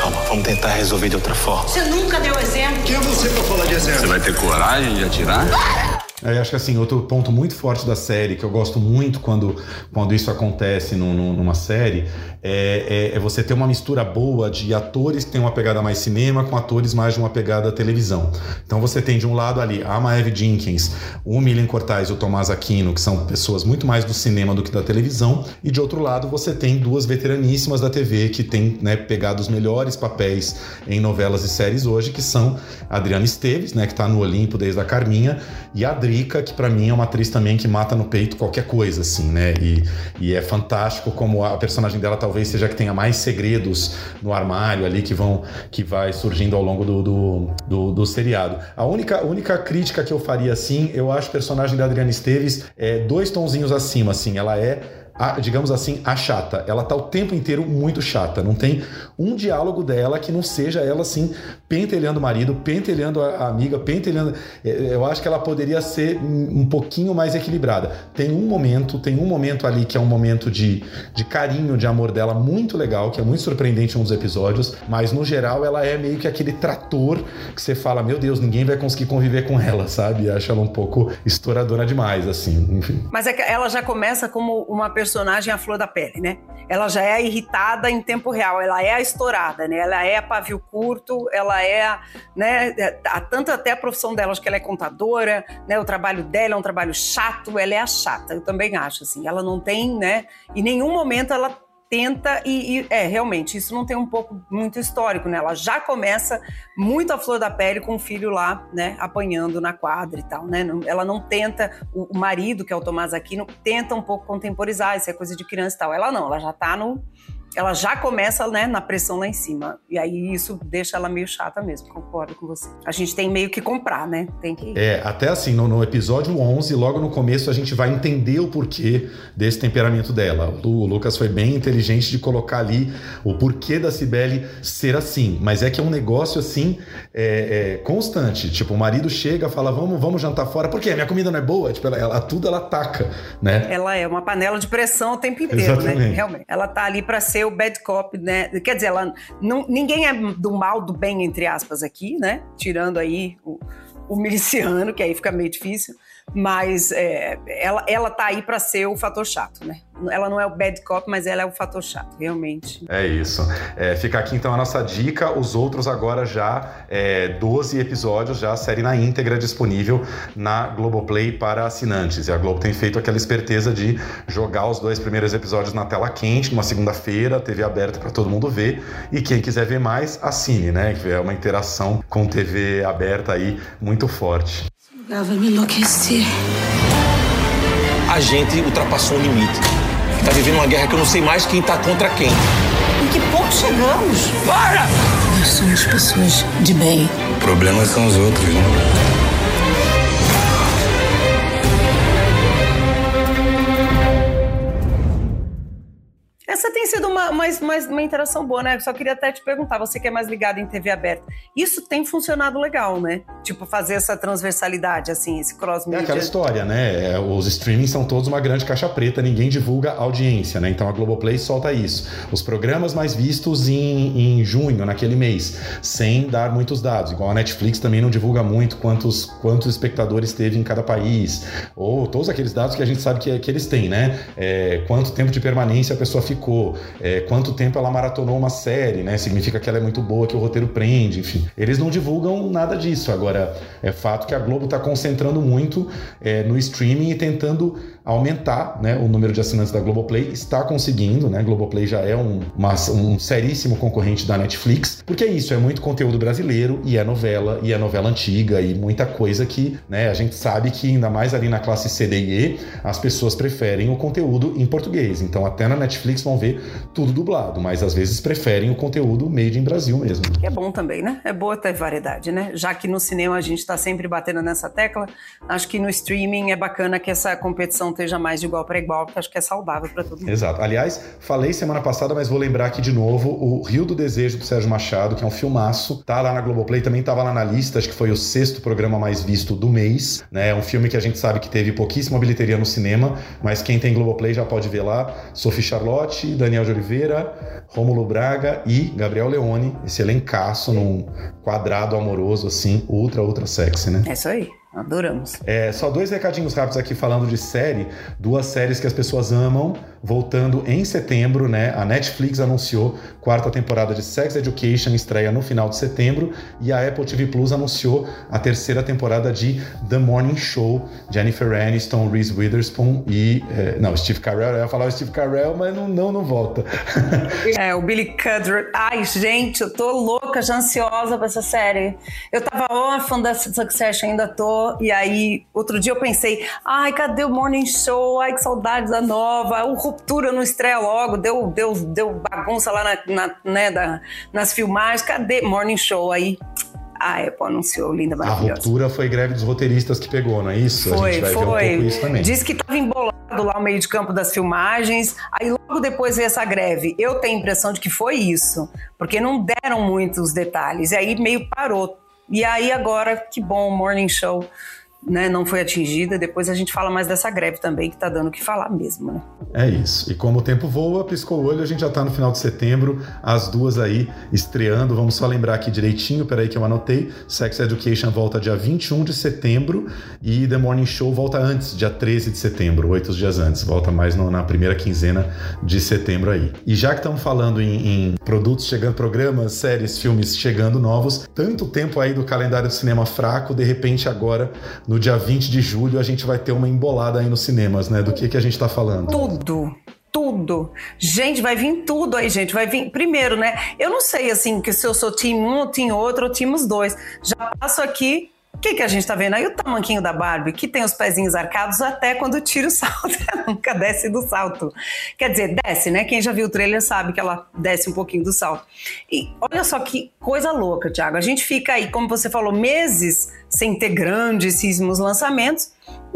S16: Calma, vamos tentar resolver de outra forma.
S9: Você nunca deu exemplo.
S14: Quem é você pra falar de exemplo?
S6: Você vai ter coragem de atirar?
S9: Para!
S1: Eu acho que assim, outro ponto muito forte da série, que eu gosto muito quando, quando isso acontece numa série, é, é, é, você ter uma mistura boa de atores que tem uma pegada mais cinema com atores mais de uma pegada televisão. Então você tem de um lado ali a Maeve Jenkins, o Milen Cortais e o Tomás Aquino, que são pessoas muito mais do cinema do que da televisão, e de outro lado você tem duas veteraníssimas da TV que têm né, pegado os melhores papéis em novelas e séries hoje, que são a Adriana Esteves, né, que está no Olimpo desde a Carminha, e a Adri Que para mim é uma atriz também que mata no peito qualquer coisa, assim, né? E, e é fantástico como a personagem dela talvez seja que tenha mais segredos no armário ali que vão que vai surgindo ao longo do, do, do, do seriado. A única, única crítica que eu faria, assim, eu acho o personagem da Adriana Esteves é dois tonzinhos acima, assim. Ela é a, digamos assim, a chata. Ela tá o tempo inteiro muito chata. Não tem um diálogo dela que não seja ela assim, pentelhando o marido, pentelhando a amiga, pentelhando. É, eu acho que ela poderia ser um pouquinho mais equilibrada. Tem um momento, tem um momento ali que é um momento de, de carinho, de amor dela muito legal, que é muito surpreendente em um dos episódios, mas no geral ela é meio que aquele trator que você fala, meu Deus, ninguém vai conseguir conviver com ela, sabe? Acho ela um pouco estouradora demais, assim, enfim.
S2: Mas é que ela já começa como uma personagem à flor da pele, né? Ela já é irritada em tempo real, ela é a estourada, né? Ela é a pavio curto, ela é, né? A, tanto até a profissão dela, acho que ela é contadora, né? O trabalho dela é um trabalho chato, ela é a chata, eu também acho, assim. Ela não tem, né? Em nenhum momento ela tenta e, e, é realmente isso não tem um pouco muito histórico, né? Ela já começa muito à flor da pele com o filho lá, né, apanhando na quadra e tal, né? Ela não tenta o, o marido que é o Tomás Aquino tenta um pouco contemporizar, isso é coisa de criança e tal. Ela não, ela já tá no ela já começa né, na pressão lá em cima. E aí isso deixa ela meio chata mesmo, concordo com você. A gente tem meio que comprar, né? Tem que.
S1: É, até assim, no, no episódio 11, logo no começo, a gente vai entender o porquê desse temperamento dela. O, Lucas foi bem inteligente de colocar ali o porquê da Cibele ser assim. Mas é que é um negócio assim é, é, constante. Tipo, o marido chega, fala, vamos, vamos jantar fora. Por quê? Minha comida não é boa? Tipo, ela, ela tudo ela ataca, né?
S2: Ela é uma panela de pressão o tempo inteiro, né?
S1: Exatamente.
S2: né? Realmente. Ela tá ali para ser o bad cop, né? Quer dizer, ela não, ninguém é do mal, do bem, entre aspas, aqui, né? Tirando aí o, o miliciano, que aí fica meio difícil. Mas é, ela, ela tá aí para ser o fator chato, né? Ela não é o bad cop, mas ela é o fator chato, realmente.
S1: É isso. É, fica aqui então a nossa dica. Os outros agora já é, 12 episódios, já a série na íntegra disponível na Globoplay para assinantes. E a Globo tem feito aquela esperteza de jogar os dois primeiros episódios na tela quente, numa segunda-feira, TV aberta para todo mundo ver. E quem quiser ver mais, assine, né? É uma interação com TV aberta aí muito forte.
S13: Vai me enlouquecer.
S16: A gente ultrapassou o limite. Tá vivendo uma guerra que eu não sei mais quem tá contra quem.
S13: Em que ponto chegamos?
S16: Para!
S13: Nós somos pessoas de bem.
S12: O problema são os outros, né?
S2: Essa tem sido uma, uma, uma, interação boa, né? Só queria até te perguntar, você que é mais ligado em TV aberta, isso tem funcionado legal, né? Tipo, fazer essa transversalidade, assim, esse cross-media.
S1: É aquela história, né? Os streamings são todos uma grande caixa preta, ninguém divulga audiência, né? Então a Globoplay solta isso. Os programas mais vistos em, em junho, naquele mês, sem dar muitos dados. Igual a Netflix também não divulga muito quantos, quantos espectadores teve em cada país. Ou todos aqueles dados que a gente sabe que, que eles têm, né? É, quanto tempo de permanência a pessoa ficou, é, quanto tempo ela maratonou uma série, né? Significa que ela é muito boa, que o roteiro prende, enfim. Eles não divulgam nada disso. Agora, é fato que a Globo está concentrando muito é, no streaming e tentando aumentar né, o número de assinantes da Globoplay. Está conseguindo, né? Globoplay já é um, uma, um seríssimo concorrente da Netflix, porque é isso, é muito conteúdo brasileiro e é novela, e é novela antiga, e muita coisa que né, a gente sabe que, ainda mais ali na classe C, D e E, as pessoas preferem o conteúdo em português. Então, até na Netflix vão ver tudo dublado, mas às vezes preferem o conteúdo made em Brasil mesmo.
S2: É bom também, né? É boa ter variedade, né? Já que no cinema a gente está sempre batendo nessa tecla, acho que no streaming é bacana que essa competição esteja mais de igual para igual, porque acho que é saudável para todo mundo.
S1: Exato. Aliás, falei semana passada, mas vou lembrar aqui de novo, o Rio do Desejo do Sérgio Machado, que é um filmaço, tá lá na Globoplay, também tava lá na lista, acho que foi o sexto programa mais visto do mês, né? É um filme que a gente sabe que teve pouquíssima bilheteria no cinema, mas quem tem Globoplay já pode ver lá. Sophie Charlotte, Daniel de Oliveira, Rômulo Braga e Gabriel Leone, esse elencaço num quadrado amoroso assim, ultra, ultra sexy, né?
S2: É isso aí. Adoramos.
S1: É, só dois recadinhos rápidos aqui falando de série. Duas séries que as pessoas amam, voltando em setembro, né? A Netflix anunciou quarta temporada de Sex Education, estreia no final de setembro, e a Apple TV Plus anunciou a terceira temporada de The Morning Show, Jennifer Aniston, Reese Witherspoon e. É, não, Steve Carell, eu ia falar o Steve Carell, mas não, não, não volta. [LAUGHS]
S2: é, o Billy Cudder. Ai, gente, eu tô louca, já ansiosa pra essa série. Eu tava órfã da Succession, ainda tô e aí outro dia eu pensei, ai, cadê o Morning Show? Ai, que saudade da nova. O Ruptura não estreia logo, deu, deu, deu bagunça lá na, na né, da, nas filmagens. Cadê Morning Show? Aí a Apple anunciou, linda, maravilhosa.
S1: A ruptura foi greve dos roteiristas que pegou, não é isso?
S2: Foi,
S1: a gente vai
S2: foi.
S1: ver um pouco isso também.
S2: Diz que estava embolado lá o meio de campo das filmagens, aí logo depois veio essa greve. Eu tenho a impressão de que foi isso, porque não deram muitos detalhes, e aí meio parou e aí agora, que bom, Morning Show né, não foi atingida. Depois a gente fala mais dessa greve também, que está dando o que falar mesmo, né?
S1: É isso. E como o tempo voa, piscou o olho, a gente já está no final de setembro, as duas aí estreando. Vamos só lembrar aqui direitinho, peraí que eu anotei. Sex Education volta dia 21 de setembro e The Morning Show volta antes, dia 13 de setembro, oito dias antes. Volta mais no, na primeira quinzena de setembro aí. E já que estamos falando em, em produtos chegando, programas, séries, filmes chegando novos, tanto tempo aí do calendário do cinema fraco, de repente agora, no dia 20 de julho, a gente vai ter uma embolada aí nos cinemas, né? Do que, que a gente tá falando?
S2: Tudo tudo. Gente, vai vir tudo aí, gente. Vai vir. Primeiro, né? Eu não sei assim que se eu sou time um, time outro, ou time os dois. Já passo aqui O que, que a gente tá vendo aí? O tamanquinho da Barbie, que tem os pezinhos arcados até quando tira o [LAUGHS] salto. Ela nunca desce do salto. Quer dizer, desce, né? Quem já viu o trailer sabe que ela desce um pouquinho do salto. E olha só que coisa louca, Thiago. A gente fica aí, como você falou, meses sem ter grandíssimos lançamentos.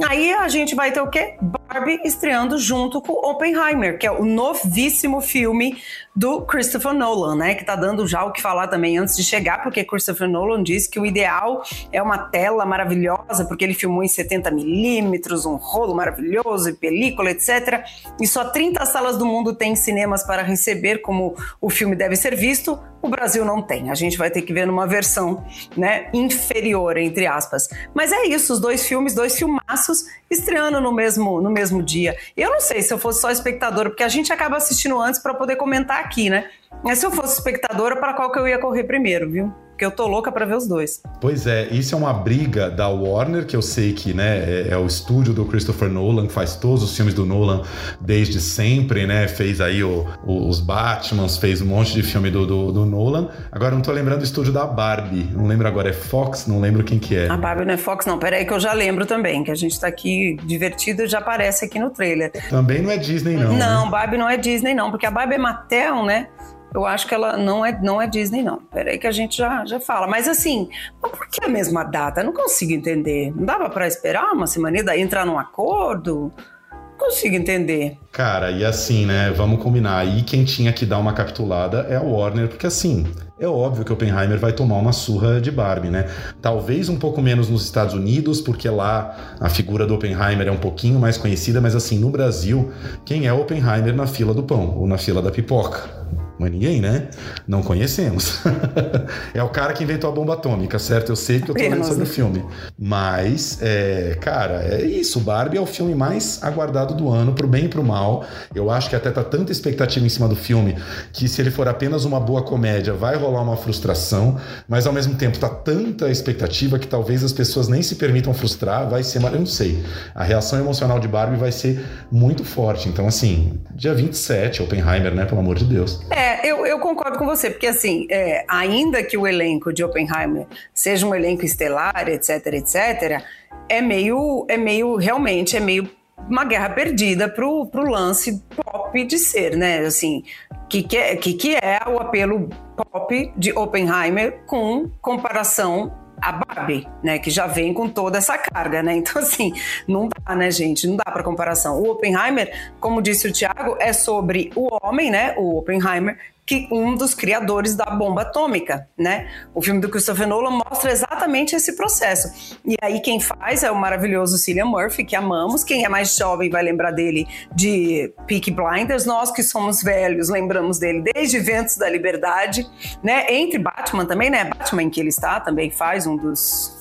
S2: Aí a gente vai ter o quê? Barbie estreando junto com Oppenheimer, que é o novíssimo filme do Christopher Nolan, né? Que tá dando já o que falar também antes de chegar, porque Christopher Nolan disse que o ideal é uma tela maravilhosa, porque ele filmou em 70 milímetros, um rolo maravilhoso, película, etc. E só 30 salas do mundo têm cinemas para receber como o filme deve ser visto. O Brasil não tem. A gente vai ter que ver numa versão, né, inferior, entre aspas. Mas é isso, os dois filmes, dois filmaços estreando no mesmo, no mesmo dia. Eu não sei se eu fosse só espectadora, porque a gente acaba assistindo antes para poder comentar aqui, né? Mas se eu fosse espectadora, para qual que eu ia correr primeiro, viu? Porque eu tô louca para ver os dois.
S1: Pois é, isso é uma briga da Warner, que eu sei que né, é, é, o estúdio do Christopher Nolan, que faz todos os filmes do Nolan desde sempre, né? Fez aí o, o, os Batmans, fez um monte de filme do, do, do, Nolan. Agora não tô lembrando do estúdio da Barbie. Não lembro agora, é Fox, não lembro quem que é.
S2: A Barbie não é Fox, não. Peraí que eu já lembro também, que a gente tá aqui divertido e já aparece aqui no trailer.
S1: Também não é Disney, não.
S2: Não,
S1: né?
S2: Barbie não é Disney, não, porque a Barbie é Mattel, né? Eu acho que ela não é, não é Disney, não. Peraí que a gente já, já fala. Mas assim, por que a mesma data? Eu não consigo entender. Não dava para esperar uma semana e entrar num acordo? Não consigo entender.
S1: Cara, e assim, né? Vamos combinar. Aí quem tinha que dar uma capitulada é a Warner, porque assim, é óbvio que Oppenheimer vai tomar uma surra de Barbie, né? Talvez um pouco menos nos Estados Unidos, porque lá a figura do Oppenheimer é um pouquinho mais conhecida, mas assim, no Brasil, quem é Oppenheimer na fila do pão ou na fila da pipoca? Mas ninguém, né? Não conhecemos. [LAUGHS] é o cara que inventou a bomba atômica, certo? Eu sei que eu tô lendo sobre o filme. Mas, é, cara, é isso. Barbie é o filme mais aguardado do ano, pro bem e pro mal. Eu acho que até tá tanta expectativa em cima do filme que se ele for apenas uma boa comédia, vai rolar uma frustração. Mas ao mesmo tempo, tá tanta expectativa que talvez as pessoas nem se permitam frustrar. Vai ser, eu não sei. A reação emocional de Barbie vai ser muito forte. Então, assim, dia 27, Oppenheimer, né? Pelo amor de Deus.
S2: É, é, eu, eu, concordo com você, porque assim, é, ainda que o elenco de Oppenheimer seja um elenco estelar, etc, etc, é meio, é meio, realmente, é meio uma guerra perdida pro, pro lance pop de ser, né? Assim, que que é, que, que é o apelo pop de Oppenheimer com comparação a Barbie, né, que já vem com toda essa carga, né? [LAUGHS] Então assim, não dá, né, gente? Não dá para comparação. O Oppenheimer, como disse o Thiago, é sobre o homem, né, o Oppenheimer, que um dos criadores da bomba atômica, né? O filme do Christopher Nolan mostra exatamente esse processo. E aí quem faz é o maravilhoso Cillian Murphy, que amamos. Quem é mais jovem vai lembrar dele de Peaky Blinders. Nós que somos velhos lembramos dele desde Ventos da Liberdade, né? Entre Batman também, né? Batman que ele está também faz um dos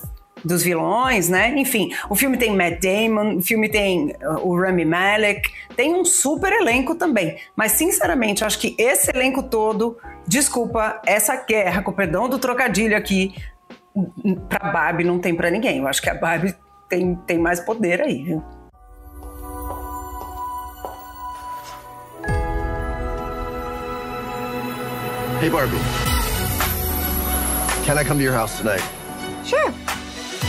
S2: dos vilões, né? Enfim, o filme tem Matt Damon, o filme tem uh, o Rami Malek, tem um super elenco também. Mas, sinceramente, acho que esse elenco todo, desculpa, essa guerra, com o perdão do trocadilho aqui, pra Barbie não tem para ninguém. Eu acho que a Barbie tem, tem mais poder aí, viu?
S17: Hey, Barbie. Can I come to your house tonight?
S18: Sure.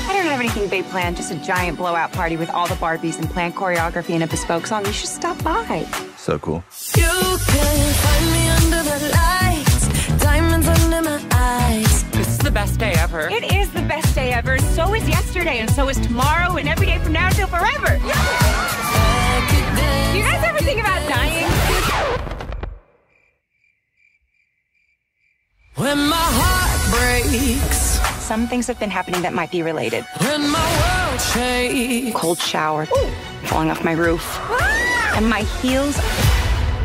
S18: I don't have anything big planned, just a giant blowout party with all the Barbies and planned choreography and a bespoke song. You should stop by.
S17: So cool.
S19: You can find me under the lights, diamonds under my eyes.
S20: This is the best day ever.
S18: It is the best day ever. So is yesterday, and so is tomorrow, and every day from now till forever. Do you guys ever think about dying?
S19: When my heart breaks.
S18: Some things have been happening that might be related.
S19: When my world shakes.
S18: Cold shower, Ooh. falling off my roof, ah! and my heels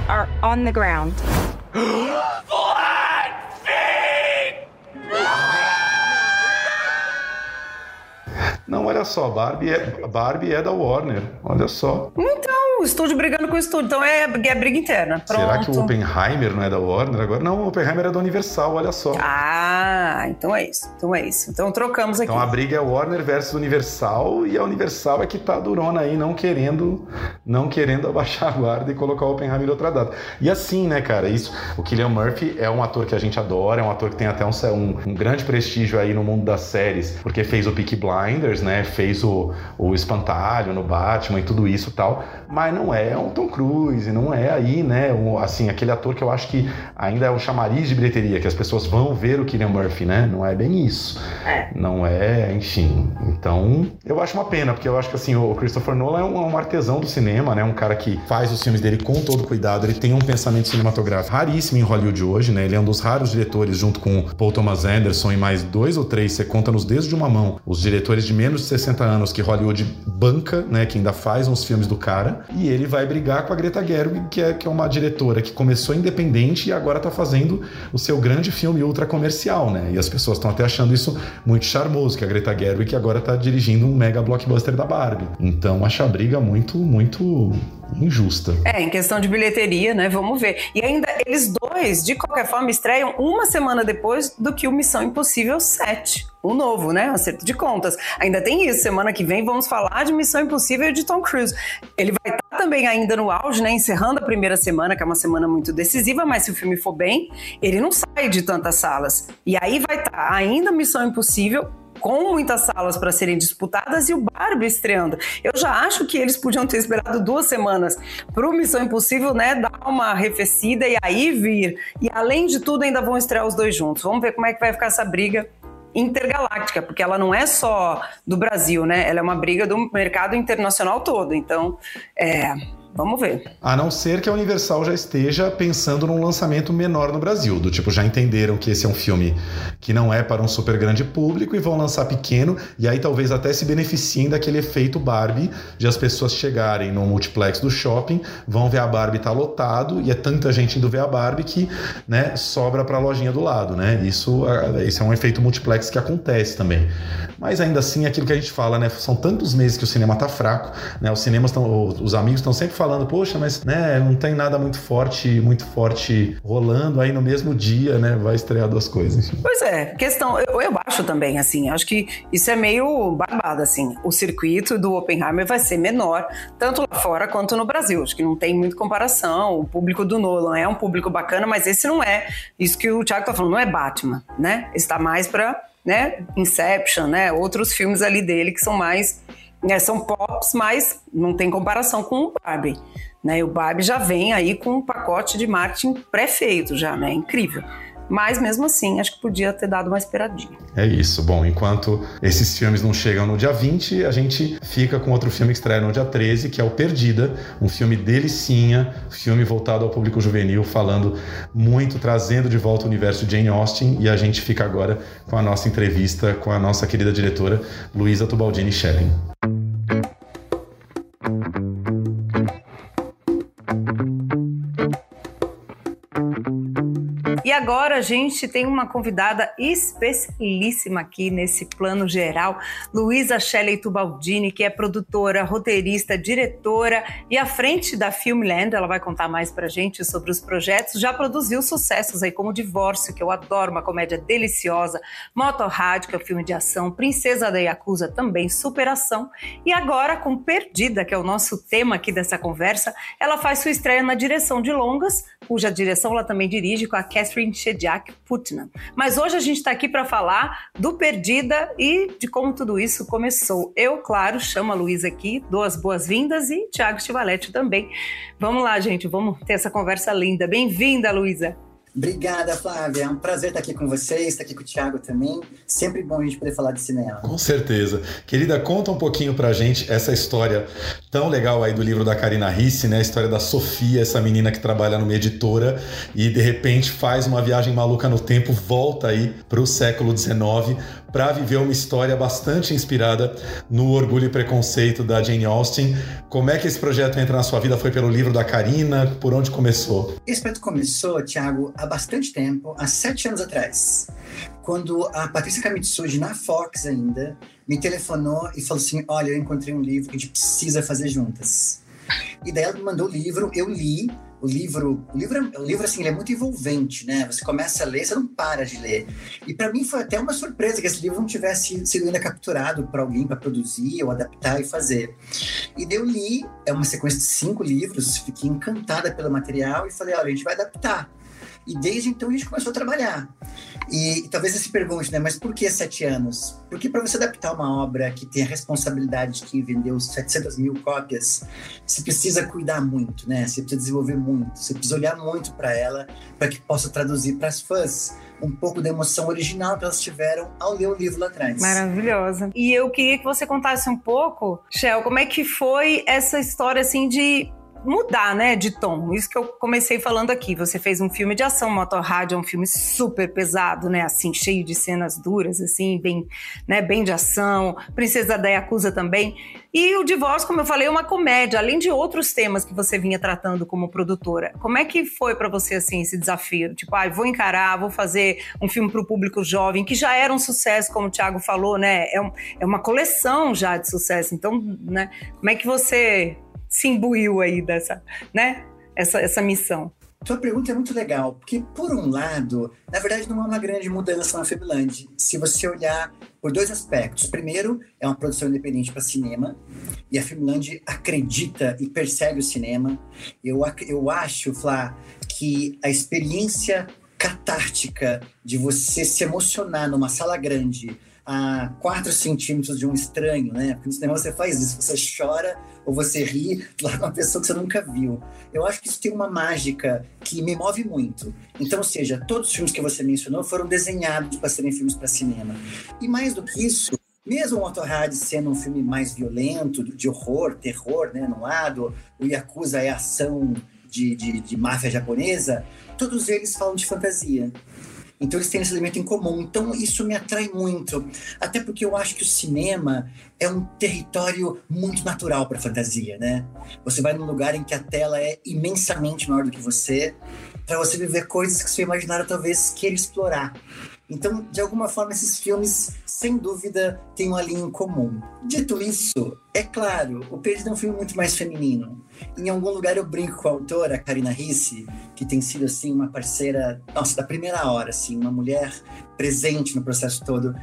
S18: are on the ground. [GASPS] Flat feet!
S1: Não, olha só, Barbie é, Barbie é da Warner, olha só.
S2: Então, o estúdio brigando com o estúdio. Então é, é briga interna. Pronto.
S1: Será que o Oppenheimer não é da Warner agora? Não, o Oppenheimer é da Universal, olha só.
S2: Ah, então é isso. Então é isso. Então trocamos aqui.
S1: Então a briga é Warner versus Universal e a Universal é que tá durona aí, não querendo, não querendo [LAUGHS] abaixar a guarda e colocar o Oppenheimer em outra data. E assim, né, cara, isso. O Killian Murphy é um ator que a gente adora, é um ator que tem até um, um, um grande prestígio aí no mundo das séries, porque fez o Peaky Blinders, né? Fez o, o Espantalho no Batman e tudo isso e tal. Mas não é um Tom Cruise, não é aí, né? Um, assim, aquele ator que eu acho que ainda é um chamariz de bilheteria, que as pessoas vão ver o Killian Murphy, né? Não é bem isso.
S2: É.
S1: Não é, enfim. Então, eu acho uma pena, porque eu acho que assim, o Christopher Nolan é um, um artesão do cinema, né? Um cara que faz os filmes dele com todo cuidado, ele tem um pensamento cinematográfico raríssimo em Hollywood hoje, né? Ele é um dos raros diretores, junto com Paul Thomas Anderson e mais dois ou três, você conta nos dedos de uma mão, os diretores de menos de 60 anos que Hollywood banca, né? Que ainda faz uns filmes do cara, e ele vai brigar com a Greta Gerwig, que é, que é uma diretora que começou independente e agora tá fazendo o seu grande filme ultra comercial, né? E as pessoas estão até achando isso muito charmoso, que a Greta Gerwig agora tá dirigindo um mega blockbuster da Barbie. Então acho a briga muito, muito injusta.
S2: É, em questão de bilheteria, né? Vamos ver. E ainda eles dois, de qualquer forma, estreiam uma semana depois do que o Missão Impossível 7. O novo, né? Acerto de contas. Ainda tem isso. Semana que vem vamos falar de Missão Impossível de Tom Cruise. Ele vai estar também ainda no auge, né? Encerrando a primeira semana, que é uma semana muito decisiva, mas se o filme for bem, ele não sai de tantas salas. E aí vai estar ainda Missão Impossível com muitas salas para serem disputadas e o Barbie estreando. Eu já acho que eles podiam ter esperado duas semanas para o Missão Impossível, né, dar uma arrefecida e aí vir. E além de tudo, ainda vão estrear os dois juntos. Vamos ver como é que vai ficar essa briga intergaláctica, porque ela não é só do Brasil, né? Ela é uma briga do mercado internacional todo. Então, é, Vamos ver.
S1: A não ser que a Universal já esteja pensando num lançamento menor no Brasil. Do tipo, já entenderam que esse é um filme que não é para um super grande público e vão lançar pequeno. E aí talvez até se beneficiem daquele efeito Barbie de as pessoas chegarem no multiplex do shopping, vão ver a Barbie tá lotado e é tanta gente indo ver a Barbie que né, sobra para a lojinha do lado. Né? Isso, isso é um efeito multiplex que acontece também. Mas ainda assim, é aquilo que a gente fala, né? São tantos meses que o cinema tá fraco, né? Os cinemas estão. Os amigos estão sempre falando, poxa, mas né, não tem nada muito forte, muito forte rolando aí no mesmo dia, né? Vai estrear duas coisas.
S2: Pois é, questão, eu, eu acho também, assim, acho que isso é meio barbado, assim. O circuito do Oppenheimer vai ser menor, tanto lá fora quanto no Brasil. Acho que não tem muita comparação. O público do Nolan é um público bacana, mas esse não é. Isso que o Thiago tá falando, não é Batman, né? Está mais para né, Inception, né, outros filmes ali dele que são mais, né, são pops, mas não tem comparação com o Barbie, né, o Barbie já vem aí com um pacote de marketing pré-feito já, né, incrível. Mas mesmo assim, acho que podia ter dado uma esperadinha.
S1: É isso. Bom, enquanto esses filmes não chegam no dia 20, a gente fica com outro filme que estreia no dia 13, que é o Perdida, um filme delicinha, filme voltado ao público juvenil, falando muito, trazendo de volta o universo de Jane Austen. E a gente fica agora com a nossa entrevista com a nossa querida diretora, Luísa Tubaldini Schelling.
S2: Agora a gente tem uma convidada especialíssima aqui nesse plano geral, Luísa Shelley Tubaldini, que é produtora, roteirista, diretora e à frente da Filmland. Ela vai contar mais pra gente sobre os projetos. Já produziu sucessos aí como Divórcio, que eu adoro, uma comédia deliciosa, Motorrad, que é um filme de ação, Princesa da Yakuza, também superação. E agora com Perdida, que é o nosso tema aqui dessa conversa, ela faz sua estreia na direção de longas, cuja direção ela também dirige com a Catherine Shediak Putnam. Mas hoje a gente está aqui para falar do Perdida e de como tudo isso começou. Eu, claro, chamo a Luísa aqui, dou as boas-vindas e Tiago Stivaletti também. Vamos lá, gente, vamos ter essa conversa linda. Bem-vinda, Luísa.
S20: Obrigada, Flávia. É um prazer estar aqui com vocês, estar aqui com o Thiago também. Sempre bom a gente poder falar de cinema.
S1: Com certeza. Querida, conta um pouquinho pra gente essa história tão legal aí do livro da Karina Risse, né? A história da Sofia, essa menina que trabalha numa editora e de repente faz uma viagem maluca no tempo, volta aí pro século XIX para viver uma história bastante inspirada no Orgulho e Preconceito da Jane Austen. Como é que esse projeto entra na sua vida? Foi pelo livro da Karina? Por onde começou?
S20: Esse projeto começou, Thiago, há bastante tempo, há sete anos atrás, quando a Patrícia Kamitsuji, na Fox ainda, me telefonou e falou assim: Olha, eu encontrei um livro que a gente precisa fazer juntas. E daí ela me mandou o livro, eu li. O livro, o livro, o livro assim, é muito envolvente, né? Você começa a ler, você não para de ler. E para mim foi até uma surpresa que esse livro não tivesse sido ainda capturado por alguém para produzir ou adaptar e fazer. E eu li, é uma sequência de cinco livros, fiquei encantada pelo material e falei, olha, a gente vai adaptar. E desde então a gente começou a trabalhar. E, e talvez você se pergunte, né? Mas por que sete anos? Porque para você adaptar uma obra que tem a responsabilidade de quem vendeu 700 mil cópias, você precisa cuidar muito, né? Você precisa desenvolver muito, você precisa olhar muito para ela para que possa traduzir para as fãs um pouco da emoção original que elas tiveram ao ler o livro lá atrás.
S2: Maravilhosa. E eu queria que você contasse um pouco, Shell, como é que foi essa história assim de mudar, né, de tom. Isso que eu comecei falando aqui. Você fez um filme de ação, Motorrad é um filme super pesado, né, assim, cheio de cenas duras, assim, bem, né, bem de ação. Princesa da Yakuza também. E o Divórcio, como eu falei, é uma comédia, além de outros temas que você vinha tratando como produtora. Como é que foi para você, assim, esse desafio? Tipo, ah, vou encarar, vou fazer um filme para o público jovem, que já era um sucesso, como o Thiago falou, né? É, um, é uma coleção já de sucesso. Então, né, como é que você se imbuiu aí dessa, né? Essa, essa missão.
S20: Sua pergunta é muito legal, porque por um lado, na verdade não é uma grande mudança na Febland. Se você olhar por dois aspectos. Primeiro, é uma produção independente para cinema, e a Filmland acredita e persegue o cinema. Eu, eu acho, Flá, que a experiência catártica de você se emocionar numa sala grande a 4 centímetros de um estranho, né? Porque no cinema você faz isso, você chora ou você ri lá com uma pessoa que você nunca viu. Eu acho que isso tem uma mágica que me move muito. Então, ou seja, todos os filmes que você mencionou foram desenhados para serem filmes para cinema. E mais do que isso, mesmo o Motorrad sendo um filme mais violento, de horror, terror, né, no lado, o Yakuza é ação de, de, de máfia japonesa, todos eles falam de fantasia. Então eles têm esse elemento em comum. Então isso me atrai muito, até porque eu acho que o cinema é um território muito natural para fantasia, né? Você vai num lugar em que a tela é imensamente maior do que você, para você viver coisas que você imaginara talvez queira explorar. Então, de alguma forma, esses filmes, sem dúvida, têm uma linha em comum. Dito isso, é claro, o Perdido é um filme muito mais feminino. Em algum lugar eu brinco com a autora, Karina Risse, que tem sido, assim, uma parceira, nossa, da primeira hora, assim, uma mulher presente no processo todo,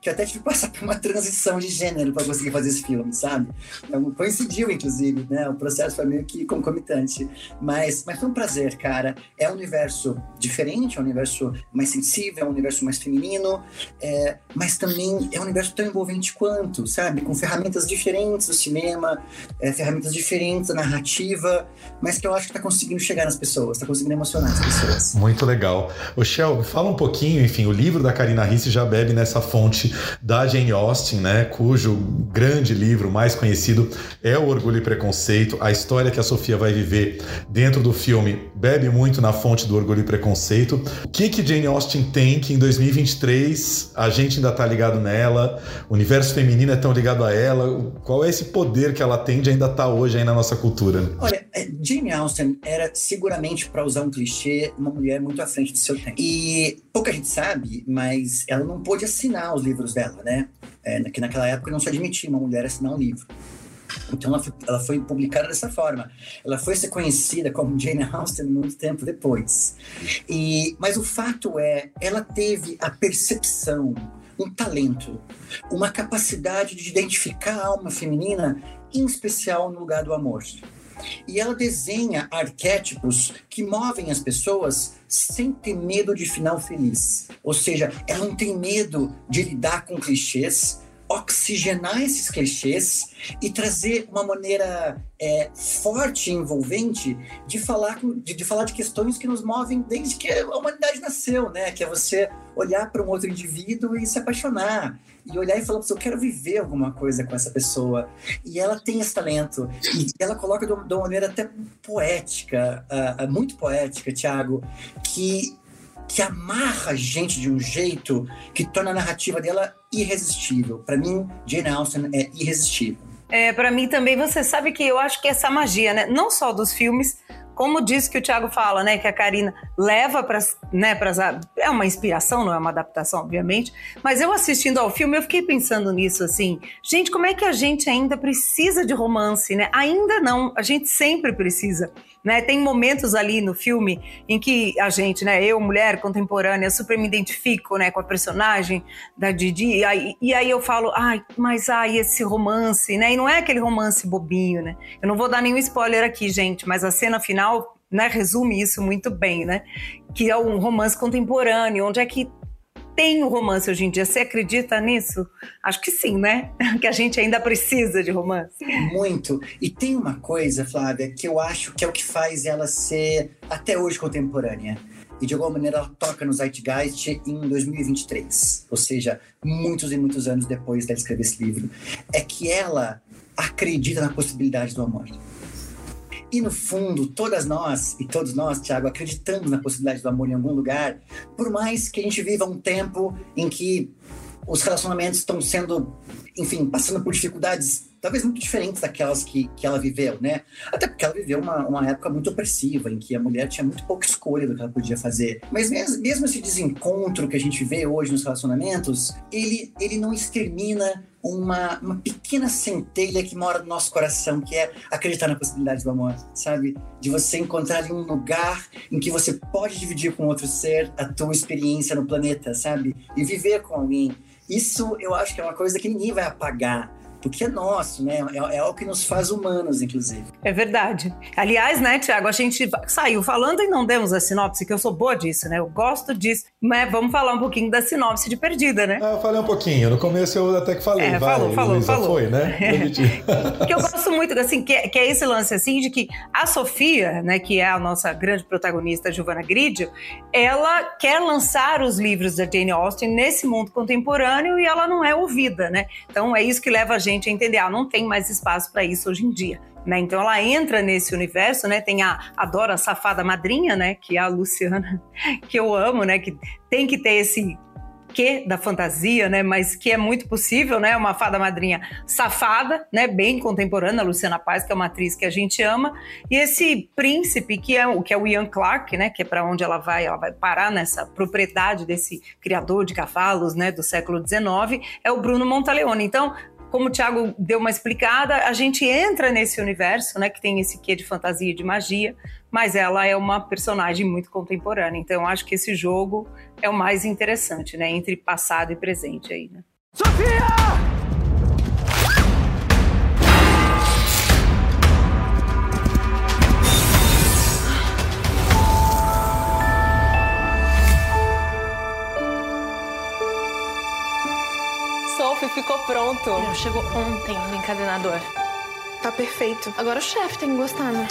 S20: que até tive que passar por uma transição de gênero para conseguir fazer esse filme, sabe? Então, coincidiu, inclusive, né? O processo foi meio que concomitante. Mas, mas foi um prazer, cara. É um universo diferente, é um universo mais sensível, é um universo mais feminino, é, mas também é um universo tão envolvente quanto, sabe? Com ferramentas diferentes do cinema, é, ferramentas diferentes da narrativa, mas que eu acho que está conseguindo chegar nas pessoas, está conseguindo emocionar as pessoas.
S1: Muito legal. O Shell, fala um pouquinho, enfim, o livro da Karina Risse já bebe nessa fonte da Jane Austen, né? Cujo grande livro mais conhecido é O Orgulho e Preconceito. A história que a Sofia vai viver dentro do filme bebe muito na fonte do Orgulho e Preconceito. O que que Jane Austen tem que em 2023 a gente ainda tá ligado nela? O universo feminino é tão ligado a ela? Qual é esse poder que ela tem de ainda estar tá hoje aí na nossa cultura?
S20: Olha, é, Jane Austen era seguramente, para usar um clichê, uma mulher muito à frente do seu tempo. E pouca gente sabe, mas ela não pôde assinar os livros dela, né? É, que naquela época não se admitia uma mulher assinar um livro. Então ela foi, ela foi, publicada dessa forma. Ela foi ser conhecida como Jane Austen muito tempo depois. E, mas o fato é, ela teve a percepção, um talento, uma capacidade de identificar a alma feminina, em especial no lugar do amor. E ela desenha arquétipos que movem as pessoas sem ter medo de final feliz. Ou seja, ela não tem medo de lidar com clichês, oxigenar esses clichês e trazer uma maneira é, forte e envolvente de falar, de, de, falar de questões que nos movem desde que a humanidade nasceu, né? Que é você olhar para um outro indivíduo e se apaixonar. E olhar e falar, eu quero viver alguma coisa com essa pessoa. E ela tem esse talento. E ela coloca de uma, de uma maneira até poética, uh, muito poética, Tiago, que que amarra a gente de um jeito que torna a narrativa dela irresistível. Para mim, Jane Austen é irresistível.
S2: É, para mim também, você sabe que eu acho que essa magia, né? Não só dos filmes, como disse que o Thiago fala, né, que a Karina leva para, né, para é uma inspiração, não é uma adaptação, obviamente, mas eu assistindo ao filme, eu fiquei pensando nisso assim, gente, como é que a gente ainda precisa de romance, né? Ainda não, a gente sempre precisa. Né? Tem momentos ali no filme em que a gente, né, eu, mulher contemporânea, super me identifico né, com a personagem da Didi, e aí, e aí eu falo, ai, mas ai, esse romance, né? E não é aquele romance bobinho, né? Eu não vou dar nenhum spoiler aqui, gente, mas a cena final né, resume isso muito bem, né? Que é um romance contemporâneo, onde é que tem o romance hoje em dia. Você acredita nisso? Acho que sim, né? [LAUGHS] Que a gente ainda precisa de romance.
S20: Muito. E tem uma coisa, Flávia, que eu acho que é o que faz ela ser até hoje contemporânea. E de alguma maneira ela toca no Zeitgeist em 2023. Ou seja, muitos e muitos anos depois dela escrever esse livro. É que ela acredita na possibilidade do amor. E no fundo, todas nós e todos nós, Tiago, acreditamos na possibilidade do amor em algum lugar, por mais que a gente viva um tempo em que os relacionamentos estão sendo, enfim, passando por dificuldades talvez muito diferentes daquelas que, que ela viveu, né? Até porque ela viveu uma, uma época muito opressiva, em que a mulher tinha muito pouca escolha do que ela podia fazer. Mas mesmo, mesmo esse desencontro que a gente vê hoje nos relacionamentos, ele, ele não extermina uma, uma pequena centelha que mora no nosso coração, que é acreditar na possibilidade do amor, sabe? De você encontrar um lugar em que você pode dividir com outro ser a tua experiência no planeta, sabe? E viver com alguém. Isso eu acho que é uma coisa que ninguém vai apagar porque é nosso, né? É, é o que nos faz humanos, inclusive.
S2: É verdade. Aliás, né, Tiago, a gente saiu falando e não demos a sinopse, que eu sou boa disso, né? Eu gosto disso. Mas vamos falar um pouquinho da sinopse de Perdida, né?
S1: Ah, eu falei um pouquinho. No começo eu até que falei. É, vai,
S2: falou, falou,
S1: Luísa,
S2: falou.
S1: foi, né? [LAUGHS]
S2: É. que eu gosto muito, assim, que é, que é, esse lance, assim, de que a Sofia, né, que é a nossa grande protagonista, Giovanna Gridio, ela quer lançar os livros da Jane Austen nesse mundo contemporâneo e ela não é ouvida, né? Então é isso que leva a gente a entender, ah, não tem mais espaço para isso hoje em dia. Né? Então ela entra nesse universo, né? Tem a adora safada madrinha, né? Que é a Luciana, [LAUGHS] que eu amo, né? Que tem que ter esse que da fantasia, né? Mas que é muito possível, né? Uma fada madrinha safada, né? Bem contemporânea, Luciana Paz, que é uma atriz que a gente ama, e esse príncipe que é o que é o Ian Clark, né? Que é para onde ela vai, ela vai parar nessa propriedade desse criador de cavalos, né? Do século XIX, é o Bruno Montaleone. Então como o Thiago deu uma explicada, a gente entra nesse universo, né, que tem esse quê de fantasia e de magia, mas ela é uma personagem muito contemporânea. Então, acho que esse jogo é o mais interessante, né, entre passado e presente aí, né?
S15: Sofia!
S21: Sophie ficou pronto.
S22: Não, chegou ontem no encadenador.
S21: Tá perfeito.
S22: Agora o chefe tem que gostar, né?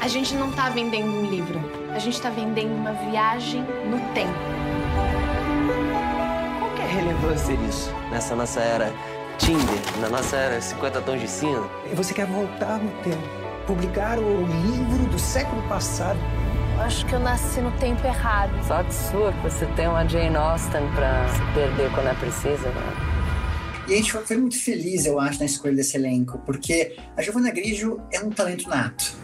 S22: A gente não tá vendendo um livro. A gente tá vendendo uma viagem no tempo.
S23: Qual que é relevância ser isso? Nessa nossa era Tinder, na nossa era 50 tons de cinza.
S24: Você quer voltar no tempo, publicar o livro do século passado.
S22: Acho que eu nasci no tempo errado.
S23: Sorte sua que você tem uma Jane Austen pra se perder quando é precisa, né?
S20: E a gente foi muito feliz, eu acho, na escolha desse elenco, porque a Giovanna Grigio é um talento nato.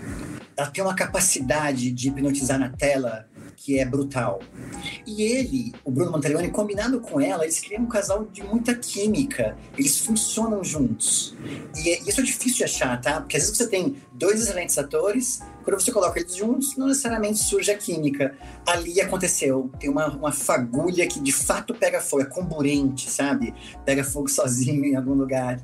S20: Ela tem uma capacidade de hipnotizar na tela que é brutal. E ele, o Bruno Monteleone, combinado com ela, eles criam um casal de muita química. Eles funcionam juntos. E isso é difícil de achar, tá? Porque às vezes você tem dois excelentes atores, quando você coloca eles juntos, não necessariamente surge a química. Ali aconteceu. Tem uma, uma fagulha que de fato pega fogo, é comburente, sabe? Pega fogo [LAUGHS] sozinho em algum lugar.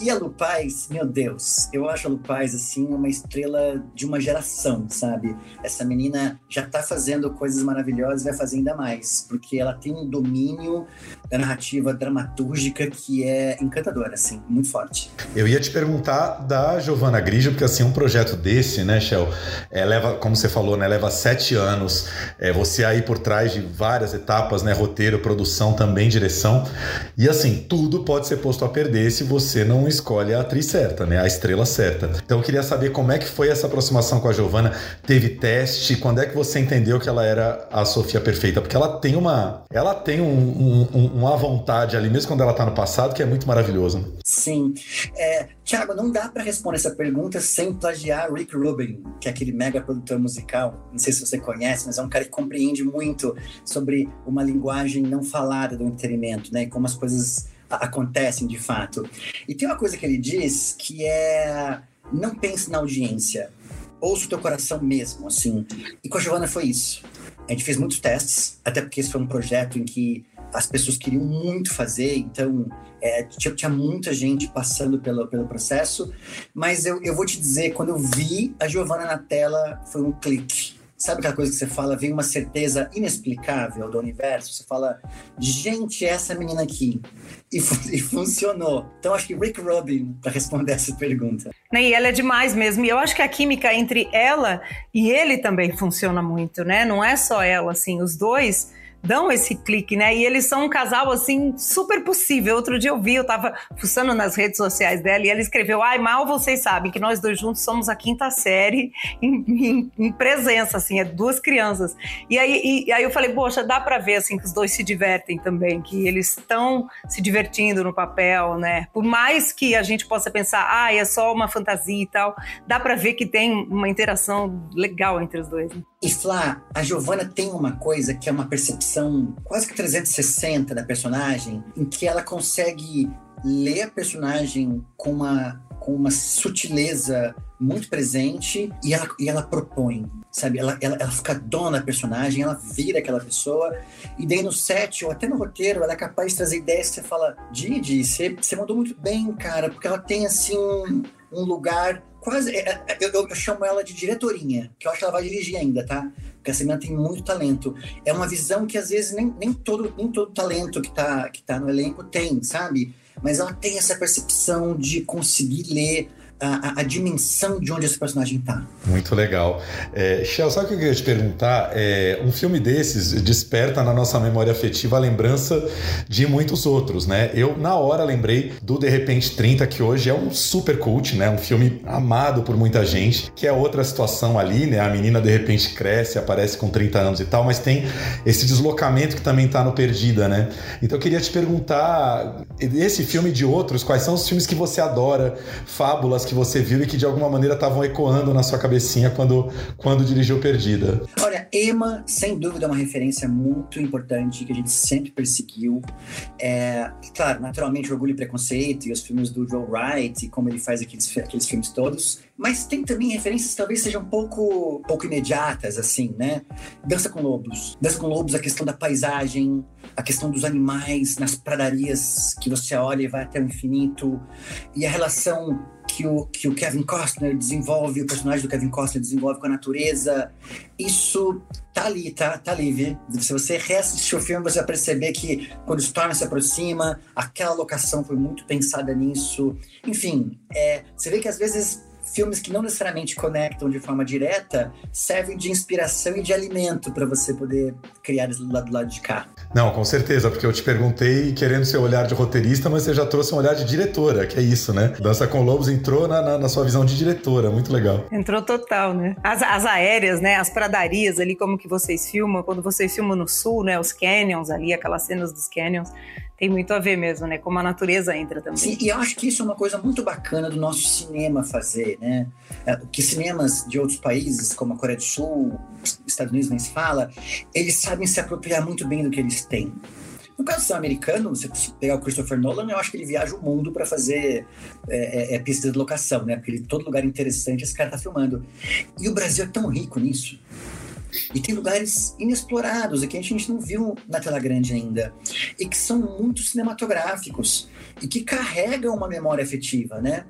S20: E a Lupaz, meu Deus, eu acho a Lupaz, assim, uma estrela de uma geração, sabe? Essa menina já tá fazendo coisas maravilhosas e vai fazer ainda mais, porque ela tem um domínio da narrativa dramatúrgica que é encantadora, assim, muito forte.
S1: Eu ia te perguntar da Giovanna Grigio, porque assim, um projeto desse, né, Shell, é, leva, como você falou, né, leva sete anos. É, você aí por trás de várias etapas, né, roteiro, produção, também direção. E assim, tudo pode ser posto a perder se você não escolhe a atriz certa, né, a estrela certa. Então eu queria saber como é que foi essa aproximação com a Giovanna. Teve teste? Quando é que você entendeu que ela era a Sofia perfeita? Porque ela tem uma, ela tem um, um, uma vontade ali, mesmo quando ela tá no passado, que é muito maravilhoso.
S20: Sim. É, Tiago, não dá para responder essa pergunta sem plagiar Rick Rubin, que é aquele mega produtor musical. Não sei se você conhece, mas é um cara que compreende muito sobre uma linguagem não falada do entretenimento, né? E como as coisas acontecem de fato. E tem uma coisa que ele diz que é não pense na audiência, ouça o teu coração mesmo, assim. E com a Giovana foi isso. A gente fez muitos testes, até porque esse foi um projeto em que as pessoas queriam muito fazer, então é, tinha, tinha, muita gente passando pelo, pelo processo. Mas eu, eu vou te dizer, quando eu vi a Giovana na tela, foi um clique. Sabe aquela coisa que você fala, vem uma certeza inexplicável do universo? Você fala, gente, essa menina aqui. E, e funcionou. Então, acho que Rick Rubin, para responder essa pergunta.
S2: E ela é demais mesmo. E eu acho que a química entre ela e ele também funciona muito, né? Não é só ela, assim, os dois dão esse clique, né? E eles são um casal, assim, super possível. Outro dia eu vi, eu tava fuçando nas redes sociais dela e ela escreveu: Ai, mal vocês sabem que nós dois juntos somos a quinta série em, em, em presença, assim, é duas crianças. E aí, e, e, aí eu falei: Poxa, dá pra ver, assim, que os dois se divertem também, que eles estão se divertindo no papel, né? Por mais que a gente possa pensar, ah, é só uma fantasia e tal, dá pra ver que tem uma interação legal entre os dois. Né?
S20: E Flá, a Giovanna tem uma coisa que é uma percepção quase que 360 da personagem, em que ela consegue ler a personagem com uma, com uma sutileza muito presente e ela, e ela propõe, sabe? Ela, ela, ela fica dona da personagem, ela vira aquela pessoa, e daí no set ou até no roteiro, ela é capaz de trazer ideias que você fala: Didi, você, você mandou muito bem, cara, porque ela tem assim um, lugar quase. É, é, eu, eu, chamo ela de diretorinha, que eu acho que ela vai dirigir ainda, tá? Porque essa menina tem muito talento. É uma visão que às vezes nem, nem, todo, nem todo talento que tá, que tá no elenco tem, sabe? Mas ela tem essa percepção de conseguir ler a, a, dimensão de onde esse personagem está.
S1: Muito legal. É, Shell, sabe o que eu queria te perguntar? É, um filme desses desperta na nossa memória afetiva a lembrança de muitos outros, né? Eu, na hora, lembrei do De Repente 30, que hoje é um super cult, né? Um filme amado por muita gente, que é outra situação ali, né? A menina de repente cresce, aparece com 30 anos e tal, mas tem esse deslocamento que também está no Perdida, né? Então eu queria te perguntar, esse filme de outros, quais são os filmes que você adora, fábulas que você viu e que de alguma maneira estavam ecoando na sua cabecinha quando, quando dirigiu Perdida?
S20: Olha, Emma, sem dúvida, é uma referência muito importante que a gente sempre perseguiu. É, claro, naturalmente, Orgulho e Preconceito e os filmes do Joe Wright e como ele faz aqueles, aqueles filmes todos. Mas tem também referências que talvez sejam um pouco, pouco imediatas, assim, né? Dança com Lobos. Dança com Lobos, a questão da paisagem, a questão dos animais nas pradarias que você olha e vai até o infinito. E a relação que o, que o Kevin Costner desenvolve, o personagem do Kevin Costner desenvolve com a natureza. Isso tá ali, tá? Tá ali, viu? Se você reassistir o filme, você vai perceber que quando o Storm se aproxima, aquela locação foi muito pensada nisso. Enfim, é, você vê que às vezes filmes que não necessariamente conectam de forma direta servem de inspiração e de alimento para você poder criar do lado, do lado de cá.
S1: Não, com certeza, porque eu te perguntei querendo seu olhar de roteirista, mas você já trouxe um olhar de diretora, que é isso, né? Dança com Lobos entrou na, na, na sua visão de diretora, muito legal.
S2: Entrou total, né? As, as, aéreas, né? As pradarias ali, como que vocês filmam, quando vocês filmam no sul, né? Os canyons ali, aquelas cenas dos canyons tem muito a ver mesmo, né? Como a natureza entra também.
S20: Sim, e eu acho que isso é uma coisa muito bacana do nosso cinema fazer, né? É, que cinemas de outros países, como a Coreia do Sul, Estados Unidos nem se fala, eles sabem se apropriar muito bem do que eles têm. No caso do americano, você pegar o Christopher Nolan, eu acho que ele viaja o mundo para fazer é, é, é, pista de locação, né? Porque ele, todo lugar interessante esse cara tá filmando. E o Brasil é tão rico nisso. E tem lugares inexplorados e que a gente não viu na tela grande ainda. E que são muito cinematográficos e que carregam uma memória afetiva, né?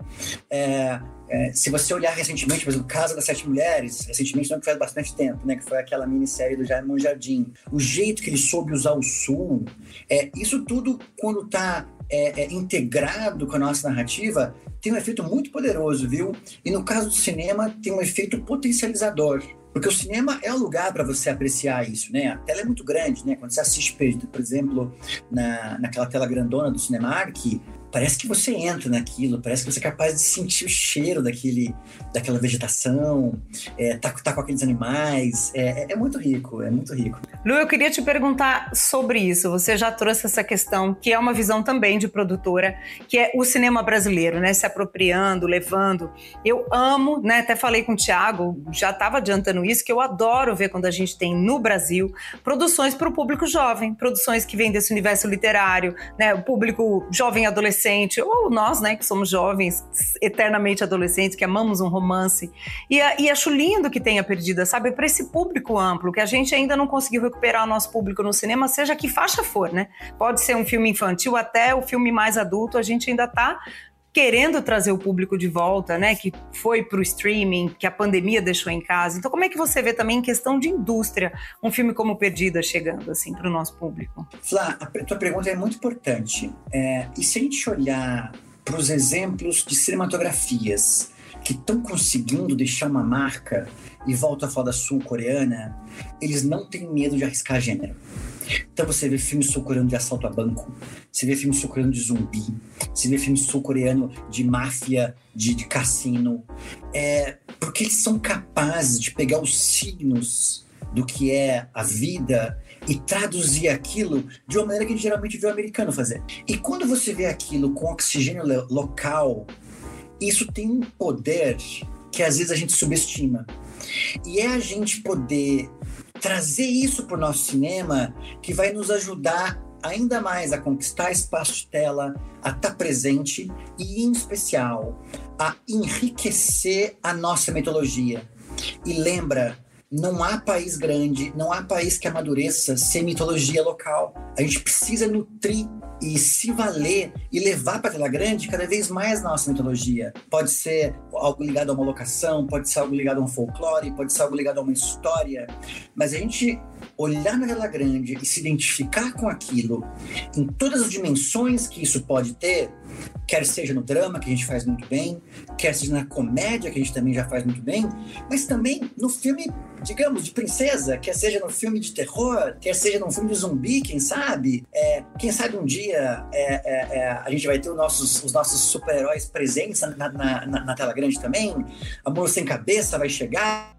S20: É, é, se você olhar recentemente, por exemplo, Casa das Sete Mulheres, recentemente não que faz bastante tempo, né? Que foi aquela minissérie do Jaime Jardim. O jeito que ele soube usar o sul, é, isso tudo quando está é, é, integrado com a nossa narrativa, tem um efeito muito poderoso, viu? E no caso do cinema, tem um efeito potencializador. Porque o cinema é o lugar para você apreciar isso, né? A tela é muito grande, né? Quando você assiste, por exemplo, na, naquela tela grandona do Cinemark, parece que você entra naquilo, parece que você é capaz de sentir o cheiro daquele, daquela vegetação, é, tá, tá com aqueles animais. É, é, é muito rico, é muito rico.
S2: Lu, eu queria te perguntar sobre isso. Você já trouxe essa questão, que é uma visão também de produtora, que é o cinema brasileiro, né? Se apropriando, levando. Eu amo, né? Até falei com o Thiago, já estava adiantando isso, que eu adoro ver quando a gente tem no Brasil produções para o público jovem, produções que vêm desse universo literário, né? O público jovem adolescente, ou nós, né, que somos jovens, eternamente adolescentes, que amamos um romance. E, e acho lindo que tenha perdida, sabe? Para esse público amplo, que a gente ainda não conseguiu recuperar o nosso público no cinema, seja que faixa for, né? Pode ser um filme infantil até o filme mais adulto, a gente ainda está querendo trazer o público de volta, né? Que foi para o streaming, que a pandemia deixou em casa. Então, como é que você vê também em questão de indústria um filme como Perdida chegando assim para o nosso público?
S20: Flá, a tua pergunta é muito importante. É, e se a gente olhar para os exemplos de cinematografias que estão conseguindo deixar uma marca e volta a foda sul-coreana, eles não têm medo de arriscar gênero. Então você vê filme sul-coreano de assalto a banco, você vê filme sul-coreano de zumbi, você vê filme sul-coreano de máfia, de, de cassino, é, porque eles são capazes de pegar os signos do que é a vida e traduzir aquilo de uma maneira que a gente geralmente vê o americano fazer. E quando você vê aquilo com oxigênio local, isso tem um poder que às vezes a gente subestima. E é a gente poder trazer isso para o nosso cinema que vai nos ajudar ainda mais a conquistar espaço de tela, a estar tá presente e, em especial, a enriquecer a nossa mitologia. E lembra, não há país grande, não há país que amadureça sem mitologia local. A gente precisa nutrir e se valer e levar para a tela grande cada vez mais nossa mitologia. Pode ser algo ligado a uma locação, pode ser algo ligado a um folclore, pode ser algo ligado a uma história, mas a gente olhar na tela grande e se identificar com aquilo em todas as dimensões que isso pode ter, quer seja no drama, que a gente faz muito bem, quer seja na comédia, que a gente também já faz muito bem, mas também no filme, digamos, de princesa, quer seja no filme de terror, quer seja no filme de zumbi, quem sabe? É, quem sabe um dia é, é, é a gente vai ter os nossos, os nossos super-heróis presentes na, na, na, na tela grande também, Amor Sem Cabeça vai chegar,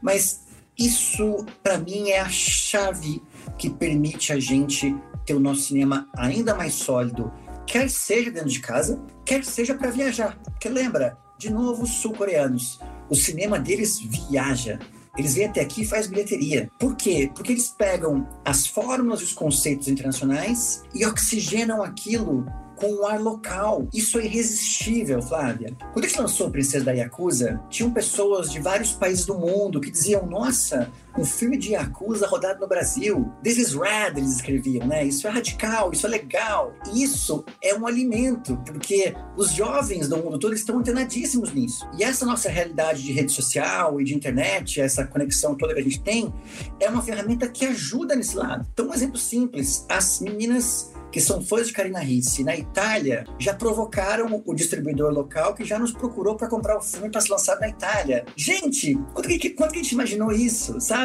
S20: mas isso, para mim, é a chave que permite a gente ter o nosso cinema ainda mais sólido, quer seja dentro de casa, quer seja para viajar. Porque lembra, de novo, os sul-coreanos, o cinema deles viaja. Eles vêm até aqui e faz bilheteria. Por quê? Porque eles pegam as fórmulas e os conceitos internacionais e oxigenam aquilo com o ar local. Isso é irresistível, Flávia. Quando a gente lançou Princesa da Yakuza, tinham pessoas de vários países do mundo que diziam: Nossa, um filme de Yakuza rodado no Brasil. This is rad, eles escreviam, né? Isso é radical, isso é legal. Isso é um alimento, porque os jovens do mundo todo estão antenadíssimos nisso. E essa nossa realidade de rede social e de internet, essa conexão toda que a gente tem, é uma ferramenta que ajuda nesse lado. Então, um exemplo simples: as meninas que são fãs de Karina Ricci na Itália, já provocaram o distribuidor local que já nos procurou para comprar o filme para ser lançado na Itália. Gente, quando que, quando que a gente imaginou isso, sabe?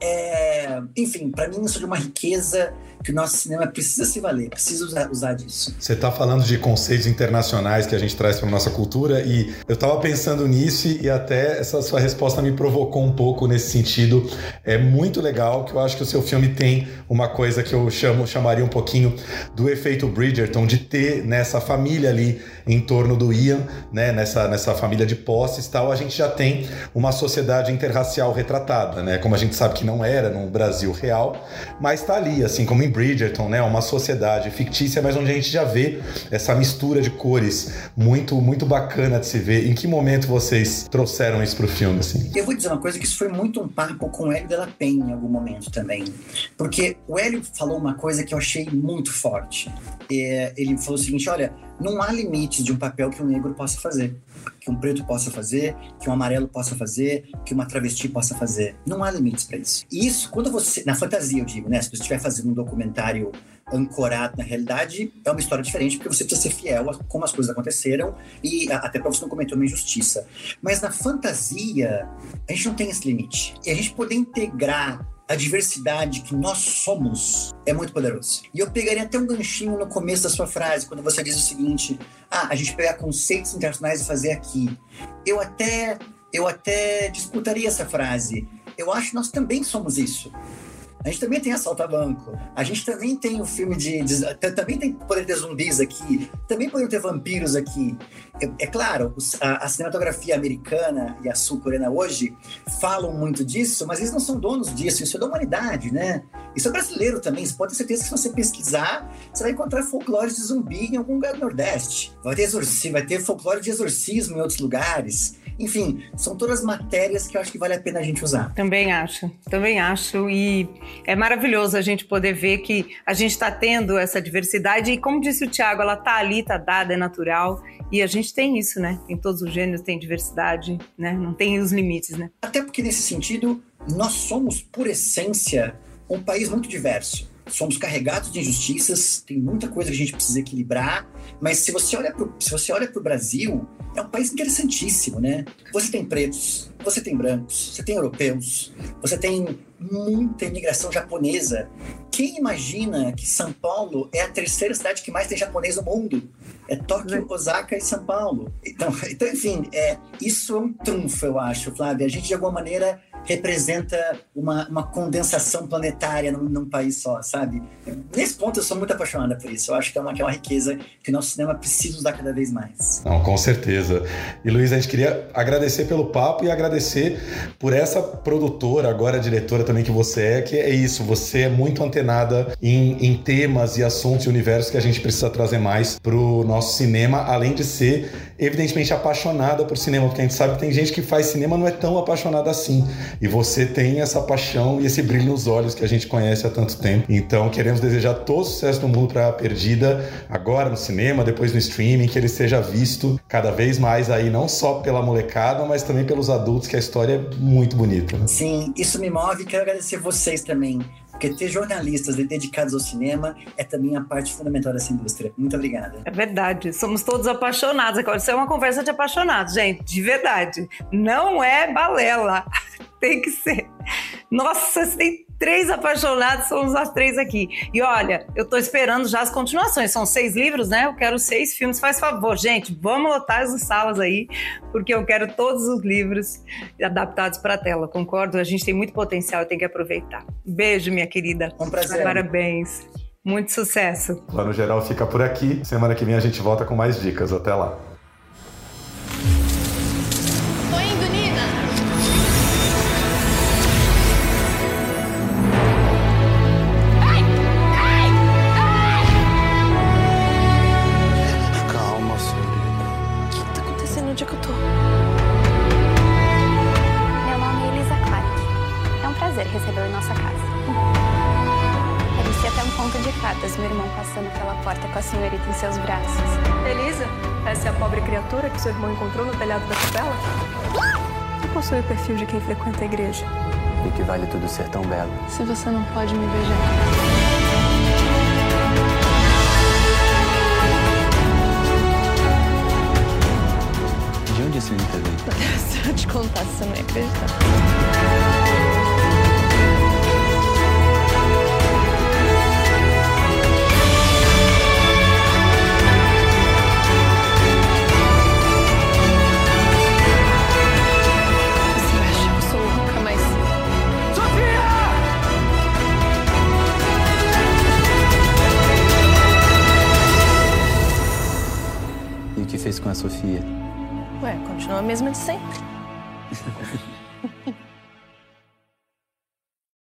S20: É, enfim, para mim isso é de uma riqueza que o nosso cinema precisa se valer, precisa usar, usar disso.
S1: Você está falando de conceitos internacionais que a gente traz para nossa cultura e eu estava pensando nisso e até essa sua resposta me provocou um pouco nesse sentido. É muito legal que eu acho que o seu filme tem uma coisa que eu chamo, chamaria um pouquinho do efeito Bridgerton, de ter nessa família ali em torno do Ian, né, nessa, nessa família de posses tal, a gente já tem uma sociedade interracial retratada, né? Como a gente sabe que não era no Brasil real, mas está ali, assim como Bridgerton, né? Uma sociedade fictícia, mas onde a gente já vê essa mistura de cores muito muito bacana de se ver. Em que momento vocês trouxeram isso para o filme, assim?
S20: Eu vou dizer uma coisa que isso foi muito um papo com o Hélio Della Penha em algum momento também, porque o Hélio falou uma coisa que eu achei muito forte. É, ele falou o seguinte, olha, não há limites de um papel que um negro possa fazer, que um preto possa fazer, que um amarelo possa fazer, que uma travesti possa fazer. Não há limites para isso. E isso, quando você, na fantasia eu digo, né, se você estiver fazendo um documentário ancorado na realidade, é uma história diferente, porque você precisa ser fiel a como as coisas aconteceram e até para você não cometer uma injustiça. Mas na fantasia, a gente não tem esse limite. E a gente poder integrar a diversidade que nós somos é muito poderoso. E eu pegaria até um ganchinho no começo da sua frase, quando você diz o seguinte: ah, a gente pegar conceitos internacionais e fazer aqui. Eu até, eu até disputaria essa frase. Eu acho que nós também somos isso. A gente também tem assalto a banco. A gente também tem o filme de, de. também tem poder ter zumbis aqui. Também poder ter vampiros aqui. É, é claro, a, a, cinematografia americana e a sul-coreana hoje falam muito disso, mas eles não são donos disso. Isso é da humanidade, né? Isso é brasileiro também. Você pode ter certeza que se você pesquisar, você vai encontrar folclore de zumbi em algum lugar do Nordeste. Vai ter, vai ter folclore de exorcismo em outros lugares. Enfim, são todas matérias que eu acho que vale a pena a gente usar.
S2: Também acho, também acho. E é maravilhoso a gente poder ver que a gente está tendo essa diversidade. E como disse o Tiago, ela está ali, está dada, é natural. E a gente tem isso, né? Tem todos os gêneros, tem diversidade, né? Não tem os limites, né?
S20: Até porque, nesse sentido, nós somos, por essência, um país muito diverso somos carregados de injustiças, tem muita coisa que a gente precisa equilibrar, mas se você olha pro, se você olha para o Brasil, é um país interessantíssimo, né? Você tem pretos, você tem brancos, você tem europeus, você tem muita imigração japonesa. Quem imagina que São Paulo é a terceira cidade que mais tem japonês no mundo? É Tóquio, Osaka e São Paulo. Então, [LAUGHS] então enfim, é, isso é um trunfo, eu acho, Flávia. A gente, de alguma maneira, representa uma, uma condensação planetária num, num, país só, sabe? Nesse ponto eu sou muito apaixonada por isso. Eu acho que é uma, que é uma riqueza que o nosso cinema precisa usar cada vez mais.
S1: Não, com certeza. E Luiz, a gente queria agradecer pelo papo e agradecer por essa produtora, agora diretora também que você é, que é isso, você é muito antenada em, em temas e assuntos e universos que a gente precisa trazer mais pro nosso cinema, além de ser evidentemente apaixonada por cinema, porque a gente sabe que tem gente que faz cinema não é tão apaixonada assim. E você tem essa paixão e esse brilho nos olhos que a gente conhece há tanto tempo. Então, queremos desejar todo o sucesso do mundo para a Perdida, agora no cinema, depois no streaming, que ele seja visto cada vez mais aí, não só pela molecada, mas também pelos adultos, que a história é muito bonita. Né?
S20: Sim, isso me move e quero agradecer vocês também porque ter jornalistas dedicados ao cinema é também a parte fundamental dessa indústria. Muito obrigada.
S2: É verdade. Somos todos apaixonados. Agora, isso é uma conversa de apaixonados, gente. De verdade. Não é balela. [LAUGHS] Tem que ser. Nossa, tem três apaixonados, somos as três aqui. E olha, eu tô esperando já as continuações. São seis livros, né? Eu quero seis filmes. Faz favor, gente, vamos lotar as salas aí, porque eu quero todos os livros adaptados para tela. Concordo? A gente tem muito potencial e tem que aproveitar. Beijo, minha querida.
S20: Um prazer.
S2: Parabéns. Muito sucesso.
S1: Plano Geral fica por aqui. Semana que vem a gente volta com mais dicas. Até lá.
S23: Vale tudo ser tão belo.
S25: Se você não pode me beijar.
S23: De onde a senhorita veio?
S25: Se eu te contasse, você não ia acreditar. A mesma de sempre. [LAUGHS]